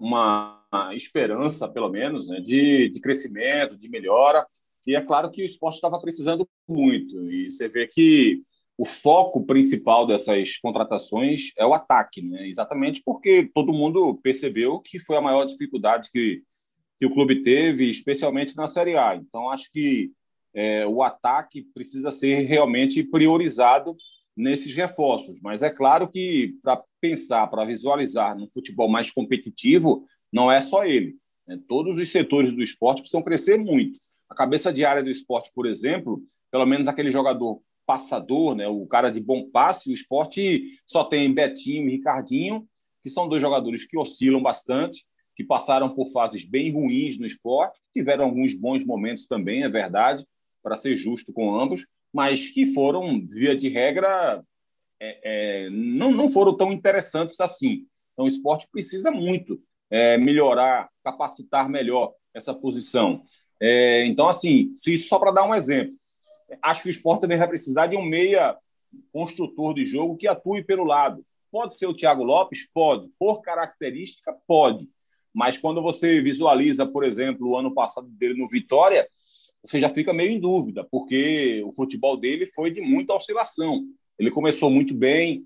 uma esperança, pelo menos, né, de, de crescimento, de melhora. E é claro que o esporte estava precisando muito. E você vê que o foco principal dessas contratações é o ataque, né? exatamente porque todo mundo percebeu que foi a maior dificuldade que, que o clube teve, especialmente na Série A. Então, acho que é, o ataque precisa ser realmente priorizado nesses reforços. Mas é claro que para pensar, para visualizar no futebol mais competitivo, não é só ele. Né? Todos os setores do esporte precisam crescer muito. A cabeça de área do esporte, por exemplo, pelo menos aquele jogador passador, né, o cara de bom passe, o esporte só tem Betinho e Ricardinho, que são dois jogadores que oscilam bastante, que passaram por fases bem ruins no esporte, tiveram alguns bons momentos também, é verdade, para ser justo com ambos, mas que foram, via de regra, é, é, não, não foram tão interessantes assim. Então, o esporte precisa muito é, melhorar, capacitar melhor essa posição. É, então, assim, se só para dar um exemplo, acho que o esporte também vai precisar de um meia construtor de jogo que atue pelo lado. Pode ser o Thiago Lopes? Pode. Por característica, pode. Mas quando você visualiza, por exemplo, o ano passado dele no Vitória, você já fica meio em dúvida, porque o futebol dele foi de muita oscilação. Ele começou muito bem,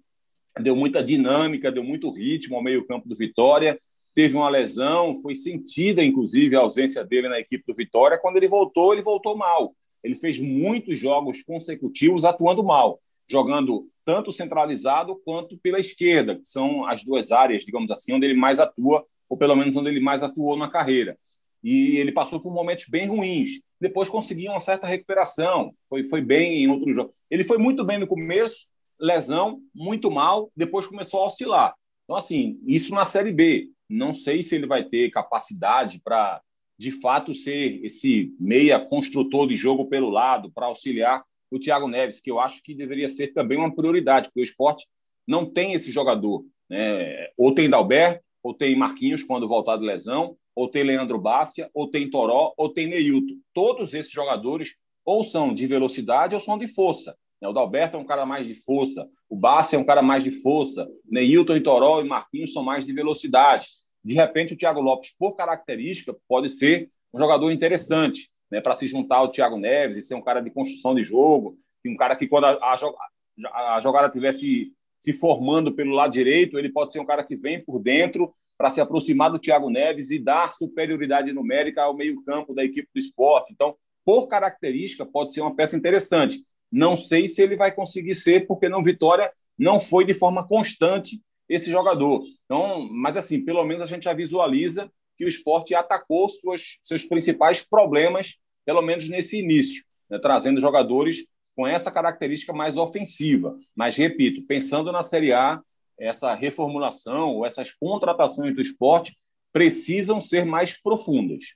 deu muita dinâmica, deu muito ritmo ao meio-campo do Vitória, teve uma lesão, foi sentida, inclusive, a ausência dele na equipe do Vitória. Quando ele voltou, ele voltou mal. Ele fez muitos jogos consecutivos atuando mal, jogando tanto centralizado quanto pela esquerda, que são as duas áreas, digamos assim, onde ele mais atua ou pelo menos onde ele mais atuou na carreira. E ele passou por momentos bem ruins. Depois conseguiu uma certa recuperação, foi, foi bem em outros jogos. Ele foi muito bem no começo, lesão, muito mal, depois começou a oscilar. Então, assim, isso na Série B. Não sei se ele vai ter capacidade para, de fato, ser esse meia construtor de jogo pelo lado, para auxiliar o Thiago Neves, que eu acho que deveria ser também uma prioridade, porque o esporte não tem esse jogador. Né? Ou tem Dalberto, ou tem Marquinhos quando voltar de lesão, ou tem Leandro Bácia, ou tem Toró, ou tem Neilton. Todos esses jogadores ou são de velocidade ou são de força. Né? O Dalberto é um cara mais de força, o Bácia é um cara mais de força, Neilton e Toró e Marquinhos são mais de velocidade. De repente, o Thiago Lopes, por característica, pode ser um jogador interessante né, para se juntar ao Thiago Neves e ser um cara de construção de jogo, um cara que, quando a, a, a jogada tivesse se formando pelo lado direito, ele pode ser um cara que vem por dentro para se aproximar do Thiago Neves e dar superioridade numérica ao meio-campo da equipe do esporte. Então, por característica, pode ser uma peça interessante. Não sei se ele vai conseguir ser, porque no Vitória não foi de forma constante esse jogador. Então, mas assim, pelo menos a gente já visualiza que o esporte atacou suas, seus principais problemas, pelo menos nesse início, né, trazendo jogadores com essa característica mais ofensiva. Mas, repito, pensando na Série A, essa reformulação ou essas contratações do esporte precisam ser mais profundas.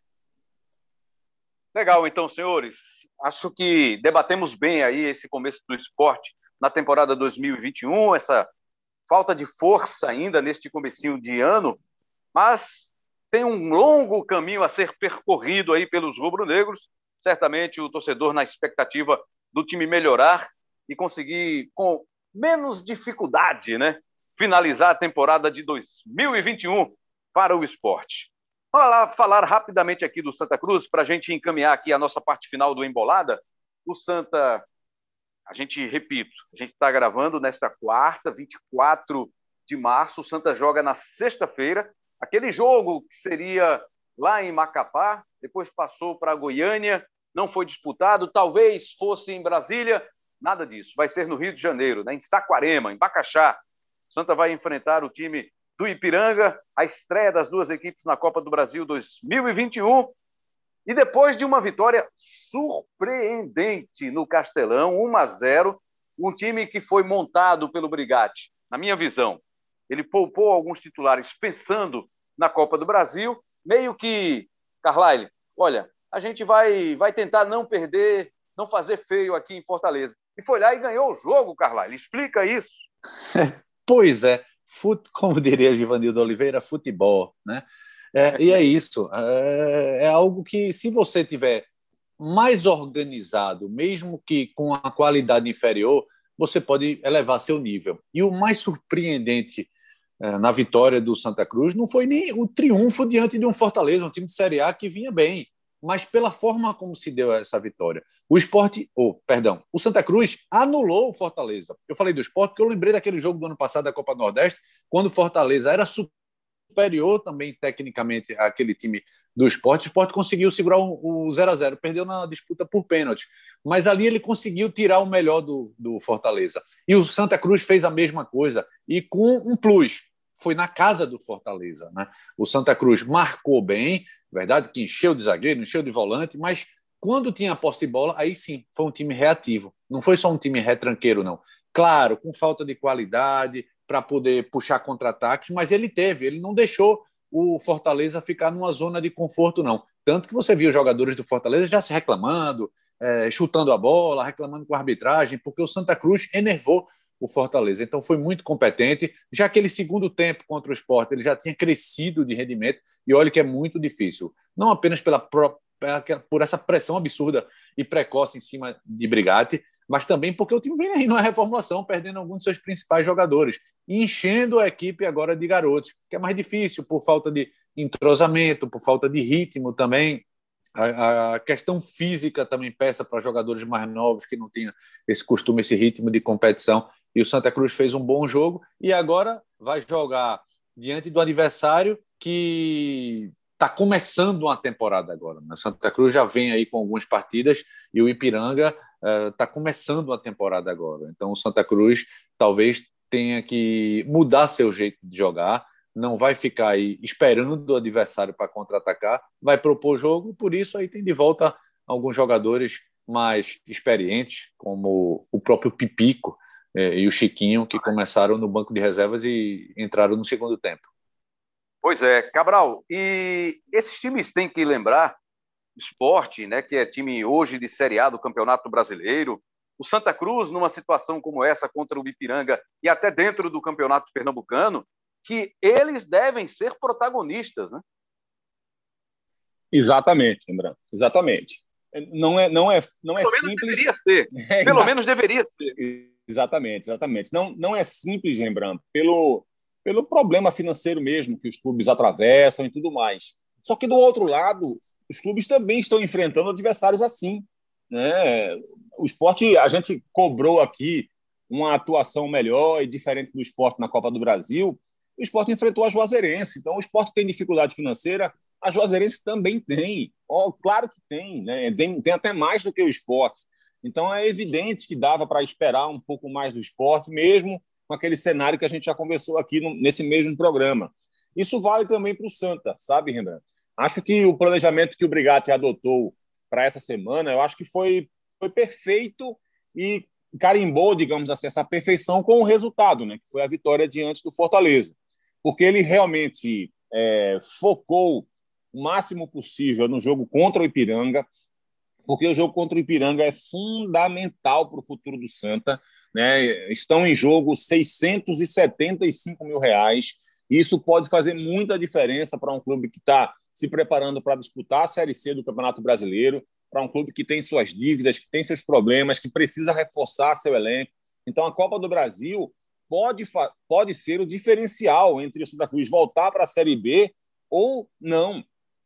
Legal, então, senhores. Acho que debatemos bem aí esse começo do esporte na temporada 2021, essa falta de força ainda neste comecinho de ano, mas tem um longo caminho a ser percorrido aí pelos rubro-negros. Certamente o torcedor na expectativa do time melhorar e conseguir, com menos dificuldade, né, finalizar a temporada de 2021 para o esporte. Lá falar rapidamente aqui do Santa Cruz, para a gente encaminhar aqui a nossa parte final do Embolada. O Santa, a gente, repito, a gente está gravando nesta quarta, 24 de março. O Santa joga na sexta-feira. Aquele jogo que seria lá em Macapá, depois passou para Goiânia, não foi disputado, talvez fosse em Brasília, nada disso. Vai ser no Rio de Janeiro, né? em Saquarema, em Bacaxá. O Santa vai enfrentar o time do Ipiranga, a estreia das duas equipes na Copa do Brasil 2021. E depois de uma vitória surpreendente no Castelão, 1 a 0, um time que foi montado pelo Brigatti, na minha visão. Ele poupou alguns titulares pensando na Copa do Brasil, meio que, Carlyle, olha, a gente vai, vai tentar não perder, não fazer feio aqui em Fortaleza. E foi lá e ganhou o jogo, Carlyle. Explica isso. *laughs* pois é, fut, como diria Givanildo Oliveira, futebol, né? É, e é isso. É, é algo que, se você tiver mais organizado, mesmo que com a qualidade inferior, você pode elevar seu nível. E o mais surpreendente é, na vitória do Santa Cruz não foi nem o triunfo diante de um Fortaleza, um time de Série A que vinha bem mas pela forma como se deu essa vitória. O esporte, ou, oh, perdão, o Santa Cruz anulou o Fortaleza. Eu falei do esporte porque eu lembrei daquele jogo do ano passado da Copa Nordeste, quando o Fortaleza era superior também tecnicamente àquele time do esporte. O esporte conseguiu segurar o 0 a 0 perdeu na disputa por pênalti. Mas ali ele conseguiu tirar o melhor do, do Fortaleza. E o Santa Cruz fez a mesma coisa, e com um plus. Foi na casa do Fortaleza. Né? O Santa Cruz marcou bem, verdade, que encheu de zagueiro, encheu de volante, mas quando tinha a posse de bola, aí sim, foi um time reativo. Não foi só um time retranqueiro, não. Claro, com falta de qualidade para poder puxar contra-ataques, mas ele teve, ele não deixou o Fortaleza ficar numa zona de conforto, não. Tanto que você viu jogadores do Fortaleza já se reclamando, é, chutando a bola, reclamando com a arbitragem, porque o Santa Cruz enervou o Fortaleza. Então foi muito competente. Já aquele segundo tempo contra o esporte, ele já tinha crescido de rendimento, e olha que é muito difícil. Não apenas pela, por essa pressão absurda e precoce em cima de Brigatti, mas também porque o time vem aí numa reformulação, perdendo alguns de seus principais jogadores, enchendo a equipe agora de garotos, que é mais difícil por falta de entrosamento, por falta de ritmo também. A, a questão física também peça para jogadores mais novos que não tinham esse costume, esse ritmo de competição. E o Santa Cruz fez um bom jogo e agora vai jogar diante do adversário que está começando uma temporada agora. Né? Santa Cruz já vem aí com algumas partidas e o Ipiranga está uh, começando uma temporada agora. Então o Santa Cruz talvez tenha que mudar seu jeito de jogar, não vai ficar aí esperando o adversário para contra-atacar, vai propor jogo, por isso aí tem de volta alguns jogadores mais experientes, como o próprio Pipico eh, e o Chiquinho, que começaram no banco de reservas e entraram no segundo tempo. Pois é, Cabral, e esses times têm que lembrar, esporte, né, que é time hoje de Série A do Campeonato Brasileiro, o Santa Cruz, numa situação como essa contra o Ipiranga e até dentro do Campeonato Pernambucano, que eles devem ser protagonistas, né? Exatamente, André, exatamente. Não é, não é, não é Pelo simples. Menos deveria ser. *laughs* É, Pelo menos deveria ser. Exatamente, exatamente. Não, não é simples, Rembrandt, pelo, pelo problema financeiro mesmo que os clubes atravessam e tudo mais. Só que do outro lado, os clubes também estão enfrentando adversários assim. Né? O esporte, a gente cobrou aqui uma atuação melhor e diferente do esporte na Copa do Brasil. O esporte enfrentou a Juazeirense, então o esporte tem dificuldade financeira, a Juazeirense também tem. Oh, claro que tem, né? tem, tem até mais do que o esporte. Então é evidente que dava para esperar um pouco mais do esporte, mesmo com aquele cenário que a gente já conversou aqui no, nesse mesmo programa. Isso vale também para o Santa, sabe, Rembrandt? Acho que o planejamento que o Brigatti adotou para essa semana, eu acho que foi, foi perfeito e carimbou, digamos assim, essa perfeição com o resultado, né, que foi a vitória diante do Fortaleza. Porque ele realmente é, focou o máximo possível no jogo contra o Ipiranga, porque o jogo contra o Ipiranga é fundamental para o futuro do Santa. Né? Estão em jogo 675 mil reais. Isso pode fazer muita diferença para um clube que está se preparando para disputar a Série C do Campeonato Brasileiro, para um clube que tem suas dívidas, que tem seus problemas, que precisa reforçar seu elenco. Então, a Copa do Brasil pode, pode ser o diferencial entre o Santa Cruz voltar para a Série B ou não.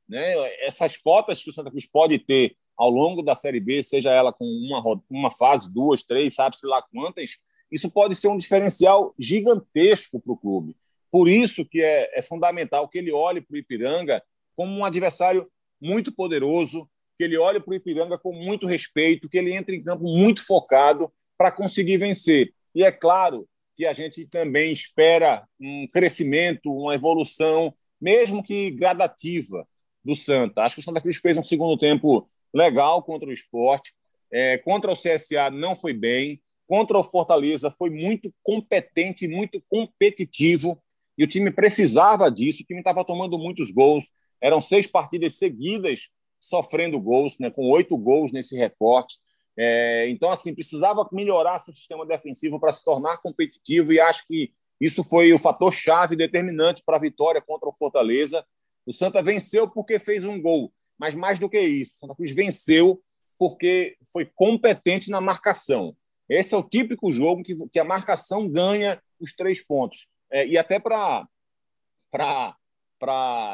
Né? Essas cotas que o Santa Cruz pode ter ao longo da Série B, seja ela com uma, uma fase, duas, três, sabe-se lá quantas, isso pode ser um diferencial gigantesco para o clube. Por isso que é, é fundamental que ele olhe para o Ipiranga como um adversário muito poderoso, que ele olhe para o Ipiranga com muito respeito, que ele entre em campo muito focado para conseguir vencer. E é claro que a gente também espera um crescimento, uma evolução, mesmo que gradativa, do Santa. Acho que o Santa Cruz fez um segundo tempo legal contra o esporte. É, contra o CSA não foi bem. Contra o Fortaleza foi muito competente, muito competitivo. E o time precisava disso. O time estava tomando muitos gols. Eram seis partidas seguidas sofrendo gols, né, com oito gols nesse recorte. É, então, assim, precisava melhorar seu sistema defensivo para se tornar competitivo. E acho que isso foi o fator chave determinante para a vitória contra o Fortaleza. O Santa venceu porque fez um gol. Mas mais do que isso, Santa Cruz venceu porque foi competente na marcação. Esse é o típico jogo que, que a marcação ganha os três pontos. É, e até para,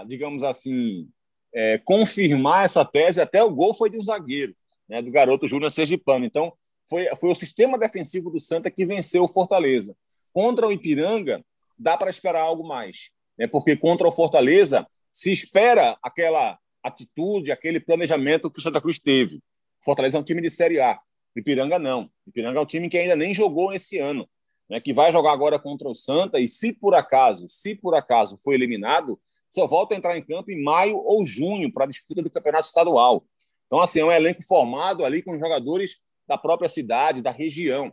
digamos assim, é, confirmar essa tese, até o gol foi de um zagueiro, né, do garoto Júnior Sergipano. Então, foi, foi o sistema defensivo do Santa que venceu o Fortaleza. Contra o Ipiranga, dá para esperar algo mais. né? porque contra o Fortaleza se espera aquela atitude, aquele planejamento que o Santa Cruz teve. Fortaleza é um time de Série A, Ipiranga não. Ipiranga é um time que ainda nem jogou esse ano, né? que vai jogar agora contra o Santa e se por acaso, se por acaso for eliminado, só volta a entrar em campo em maio ou junho para a disputa do campeonato estadual. Então, assim, é um elenco formado ali com jogadores da própria cidade, da região.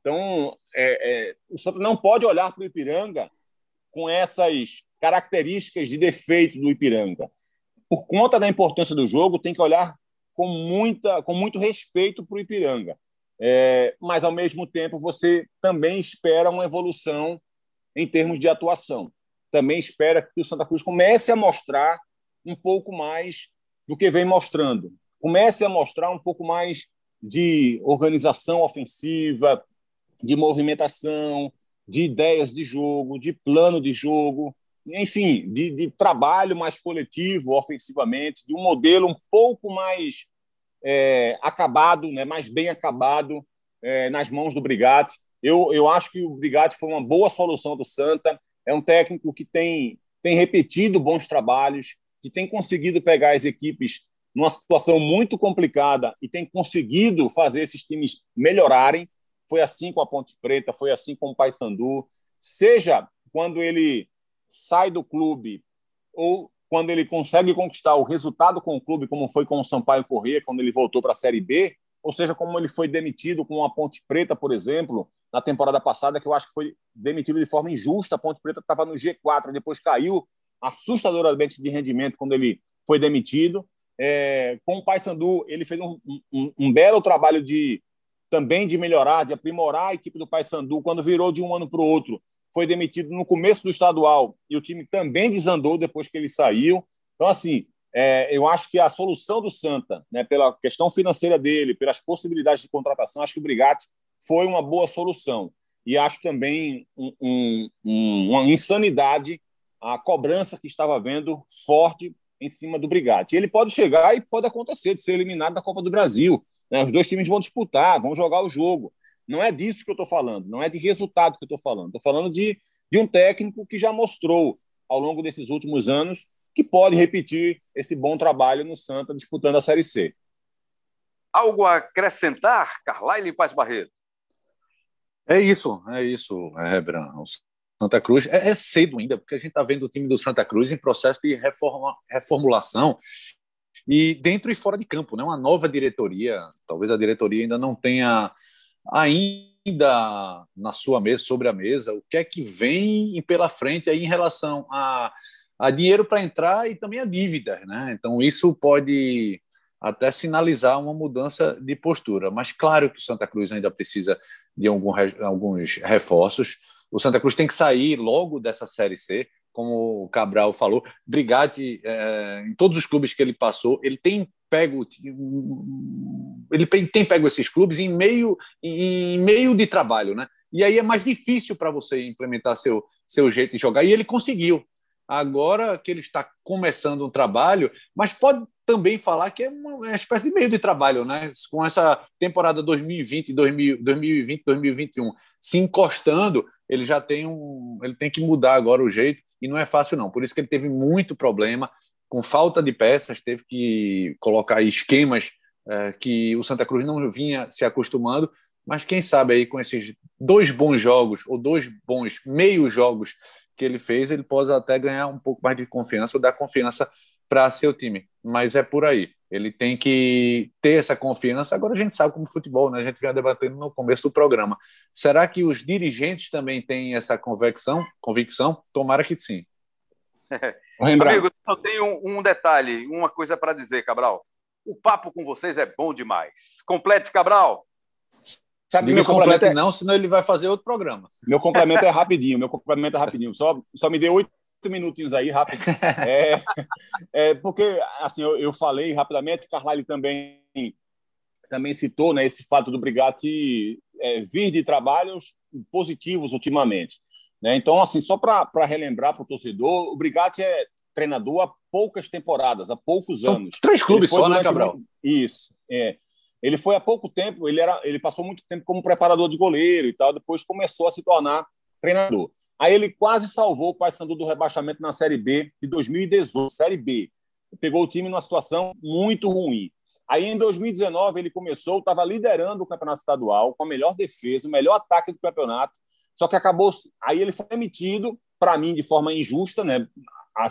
Então, é, é, o Santa não pode olhar para o Ipiranga com essas características de defeito do Ipiranga. Por conta da importância do jogo, tem que olhar com, muita, com muito respeito para o Ipiranga. É, mas, ao mesmo tempo, você também espera uma evolução em termos de atuação também espera que o Santa Cruz comece a mostrar um pouco mais do que vem mostrando. Comece a mostrar um pouco mais de organização ofensiva, de movimentação, de ideias de jogo, de plano de jogo, enfim, de, de trabalho mais coletivo ofensivamente, de um modelo um pouco mais é, acabado, né, mais bem acabado é, nas mãos do Brigatti. Eu, eu acho que o Brigatti foi uma boa solução do Santa. É um técnico que tem, tem repetido bons trabalhos, que tem conseguido pegar as equipes numa situação muito complicada e tem conseguido fazer esses times melhorarem. Foi assim com a Ponte Preta, foi assim com o Paysandu. Seja quando ele sai do clube ou quando ele consegue conquistar o resultado com o clube, como foi com o Sampaio Corrêa, quando ele voltou para a Série B, ou seja, como ele foi demitido com a Ponte Preta, por exemplo, na temporada passada, que eu acho que foi demitido de forma injusta. A Ponte Preta estava no G4, depois caiu assustadoramente de rendimento quando ele foi demitido. É, com o Paysandu, ele fez um, um, um, belo trabalho de também de melhorar, de aprimorar a equipe do Paysandu. Quando virou de um ano para o outro, foi demitido no começo do estadual e o time também desandou depois que ele saiu. Então, assim, é, eu acho que a solução do Santa, né, pela questão financeira dele, pelas possibilidades de contratação, acho que o Brigatti foi uma boa solução. E acho também um, um, uma insanidade a cobrança que estava havendo forte em cima do Brigatti. Ele pode chegar e pode acontecer de ser eliminado da Copa do Brasil. Né? Os dois times vão disputar, vão jogar o jogo. Não é disso que eu estou falando, não é de resultado que eu estou falando. Estou falando de, de um técnico que já mostrou ao longo desses últimos anos que pode repetir esse bom trabalho no Santa disputando a Série C. Algo a acrescentar, Carlyle Paz Barreto? É isso, é isso, Rebran. O Santa Cruz é, é, cedo ainda, porque a gente está vendo o time do Santa Cruz em processo de reforma, reformulação e dentro e fora de campo, né? Uma nova diretoria, talvez a diretoria ainda não tenha ainda na sua mesa, sobre a mesa, o que é que vem pela frente aí em relação a, a dinheiro para entrar e também a dívida, né? Então isso pode até sinalizar uma mudança de postura. Mas claro que o Santa Cruz ainda precisa de algum, alguns reforços. O Santa Cruz tem que sair logo dessa Série C, como o Cabral falou. Brigatti, é, em todos os clubes que ele passou, ele tem pego ele tem pego esses clubes em meio em meio de trabalho, né? E aí é mais difícil para você implementar seu seu jeito de jogar. E ele conseguiu. Agora que ele está começando um trabalho, mas pode também falar que é uma espécie de meio de trabalho, né? Com essa temporada 2020, 2020, 2021 se encostando, ele já tem um, ele tem que mudar agora o jeito e não é fácil não. Por isso que ele teve muito problema com falta de peças, teve que colocar esquemas é, que o Santa Cruz não vinha se acostumando. Mas quem sabe aí com esses dois bons jogos ou dois bons meio jogos que ele fez, ele pode até ganhar um pouco mais de confiança ou dar confiança para seu time. Mas é por aí. Ele tem que ter essa confiança. Agora a gente sabe como futebol, né? A gente vinha debatendo no começo do programa. Será que os dirigentes também têm essa convicção? Convicção? Tomara que sim. *laughs* Amigo, eu tenho um detalhe, uma coisa para dizer, Cabral. O papo com vocês é bom demais. Complete, Cabral. Sabe meu complemento é... não, senão ele vai fazer outro programa. Meu complemento é rapidinho, meu complemento é rapidinho. Só, só me dê oito minutinhos aí, rápido. É, é, porque, assim, eu, eu falei rapidamente, o Carlyle também, também citou né, esse fato do Brigatti é, vir de trabalhos positivos ultimamente. Né? Então, assim, só para relembrar para o torcedor, o Brigatti é treinador há poucas temporadas, há poucos São anos. Três clubes só, né, Cabral? Isso. É. Ele foi há pouco tempo, ele, era, ele passou muito tempo como preparador de goleiro e tal, depois começou a se tornar treinador. Aí ele quase salvou o Paysandu do rebaixamento na Série B de 2018, Série B. Pegou o time numa situação muito ruim. Aí em 2019 ele começou, estava liderando o campeonato estadual com a melhor defesa, o melhor ataque do campeonato. Só que acabou, aí ele foi demitido, para mim de forma injusta, né?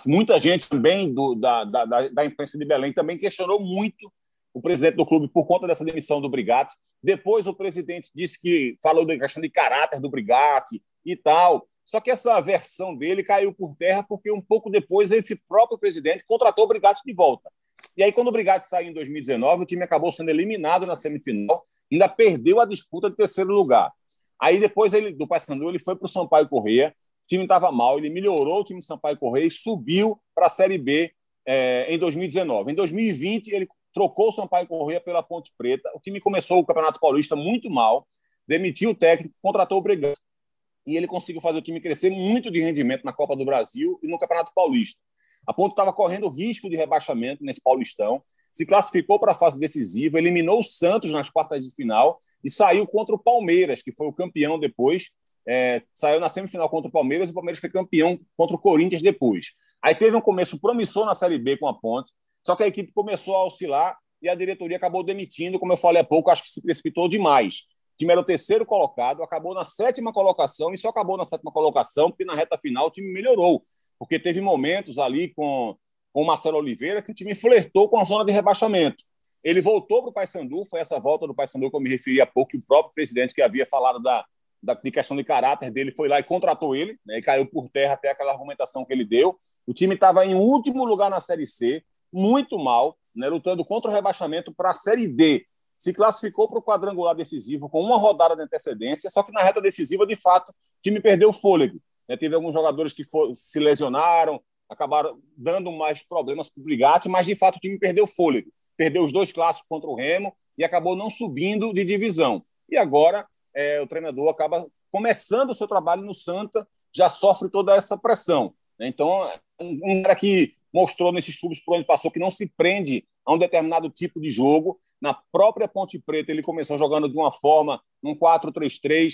Muita gente também do, da, da, da imprensa de Belém também questionou muito o presidente do clube por conta dessa demissão do Brigatti. Depois o presidente disse que falou da questão de caráter do Brigatti e tal. Só que essa versão dele caiu por terra porque um pouco depois esse próprio presidente contratou o Brigatti de volta. E aí, quando o Brigatti saiu em 2019, o time acabou sendo eliminado na semifinal, ainda perdeu a disputa de terceiro lugar. Aí, depois ele, do Paysandu, ele foi para o Sampaio Correia, o time estava mal, ele melhorou o time do Sampaio Correia e subiu para a Série B é, em 2019. Em 2020, ele trocou o Sampaio Correia pela Ponte Preta. O time começou o Campeonato Paulista muito mal, demitiu o técnico, contratou o Brigatti e ele conseguiu fazer o time crescer muito de rendimento na Copa do Brasil e no Campeonato Paulista. A Ponte estava correndo risco de rebaixamento nesse Paulistão, se classificou para a fase decisiva, eliminou o Santos nas quartas de final e saiu contra o Palmeiras, que foi o campeão depois. É, saiu na semifinal contra o Palmeiras e o Palmeiras foi campeão contra o Corinthians depois. Aí teve um começo promissor na Série B com a Ponte, só que a equipe começou a oscilar e a diretoria acabou demitindo, como eu falei há pouco, acho que se precipitou demais time era o terceiro colocado, acabou na sétima colocação e só acabou na sétima colocação porque na reta final o time melhorou. Porque teve momentos ali com, com o Marcelo Oliveira que o time flertou com a zona de rebaixamento. Ele voltou para o Paysandu, foi essa volta do Paysandu que eu me referi há pouco, que o próprio presidente que havia falado da, da de questão de caráter dele foi lá e contratou ele, né, e caiu por terra até aquela argumentação que ele deu. O time estava em último lugar na Série C, muito mal, né, lutando contra o rebaixamento para a Série D se classificou para o quadrangular decisivo com uma rodada de antecedência, só que na reta decisiva, de fato, o time perdeu o fôlego. Né? Teve alguns jogadores que for, se lesionaram, acabaram dando mais problemas para o Brigatti, mas de fato o time perdeu o fôlego. Perdeu os dois clássicos contra o Remo e acabou não subindo de divisão. E agora é, o treinador acaba começando o seu trabalho no Santa, já sofre toda essa pressão. Né? Então, um, um cara que mostrou nesses clubes por onde passou que não se prende a um determinado tipo de jogo, na própria Ponte Preta, ele começou jogando de uma forma, um 4-3-3.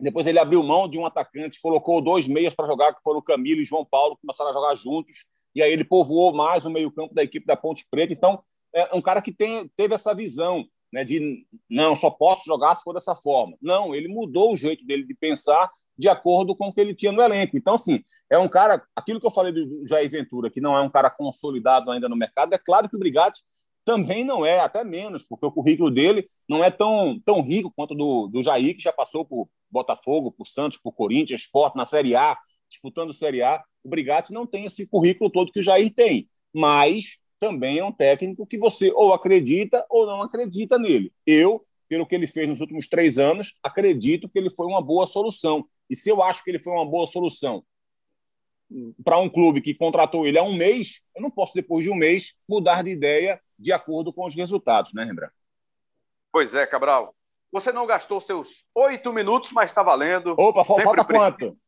Depois ele abriu mão de um atacante, colocou dois meias para jogar, que foram o Camilo e João Paulo, que começaram a jogar juntos. E aí ele povoou mais o meio-campo da equipe da Ponte Preta. Então, é um cara que tem, teve essa visão né, de não, só posso jogar se for dessa forma. Não, ele mudou o jeito dele de pensar de acordo com o que ele tinha no elenco. Então, assim, é um cara, aquilo que eu falei do Jair Ventura, que não é um cara consolidado ainda no mercado, é claro que o Brigatti também não é, até menos, porque o currículo dele não é tão, tão rico quanto do, do Jair, que já passou por Botafogo, por Santos, por Corinthians, Sport na Série A, disputando Série A. O Brigatti não tem esse currículo todo que o Jair tem, mas também é um técnico que você ou acredita ou não acredita nele. Eu, pelo que ele fez nos últimos três anos, acredito que ele foi uma boa solução. E se eu acho que ele foi uma boa solução para um clube que contratou ele há um mês, eu não posso, depois de um mês, mudar de ideia de acordo com os resultados, né, Rembrandt? Pois é, Cabral. Você não gastou seus oito minutos, mas está valendo. Opa, falta quanto?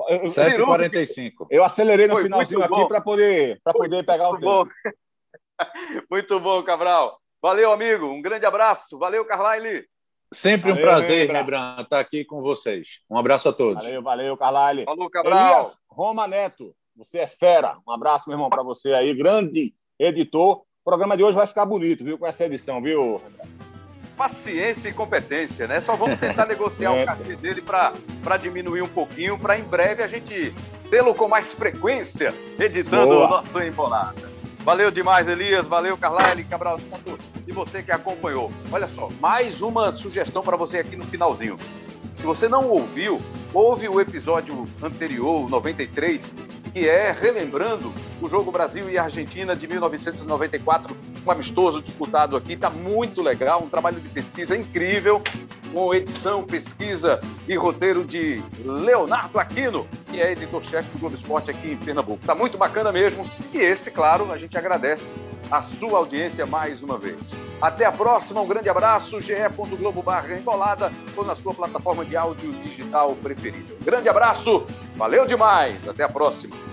7h45. Eu acelerei no Foi finalzinho aqui para poder, poder pegar o tempo. *laughs* muito bom, Cabral. Valeu, amigo. Um grande abraço. Valeu, Carlyle. Sempre valeu, um prazer, Rembrandt, estar aqui com vocês. Um abraço a todos. Valeu, valeu, Carlyle. Falou, Cabral. Elias Roma Neto, você é fera. Um abraço, meu irmão, para você aí. Grande editor. O programa de hoje vai ficar bonito, viu? Com essa edição, viu, Paciência e competência, né? Só vamos tentar *laughs* negociar é. o cachê dele para diminuir um pouquinho, para em breve a gente tê-lo com mais frequência, editando Boa. o nosso Embolada. Valeu demais, Elias. Valeu, Carlyle, Cabral e você que acompanhou. Olha só, mais uma sugestão para você aqui no finalzinho. Se você não ouviu, ouve o episódio anterior, 93, que é relembrando o jogo Brasil e Argentina de 1994, um amistoso disputado aqui. Está muito legal, um trabalho de pesquisa incrível, com edição, pesquisa e roteiro de Leonardo Aquino, que é editor-chefe do Globo Esporte aqui em Pernambuco. Está muito bacana mesmo. E esse, claro, a gente agradece a sua audiência mais uma vez. Até a próxima, um grande abraço, ge.globo barra embolada ou na sua plataforma de áudio digital preferida. Um grande abraço, valeu demais, até a próxima.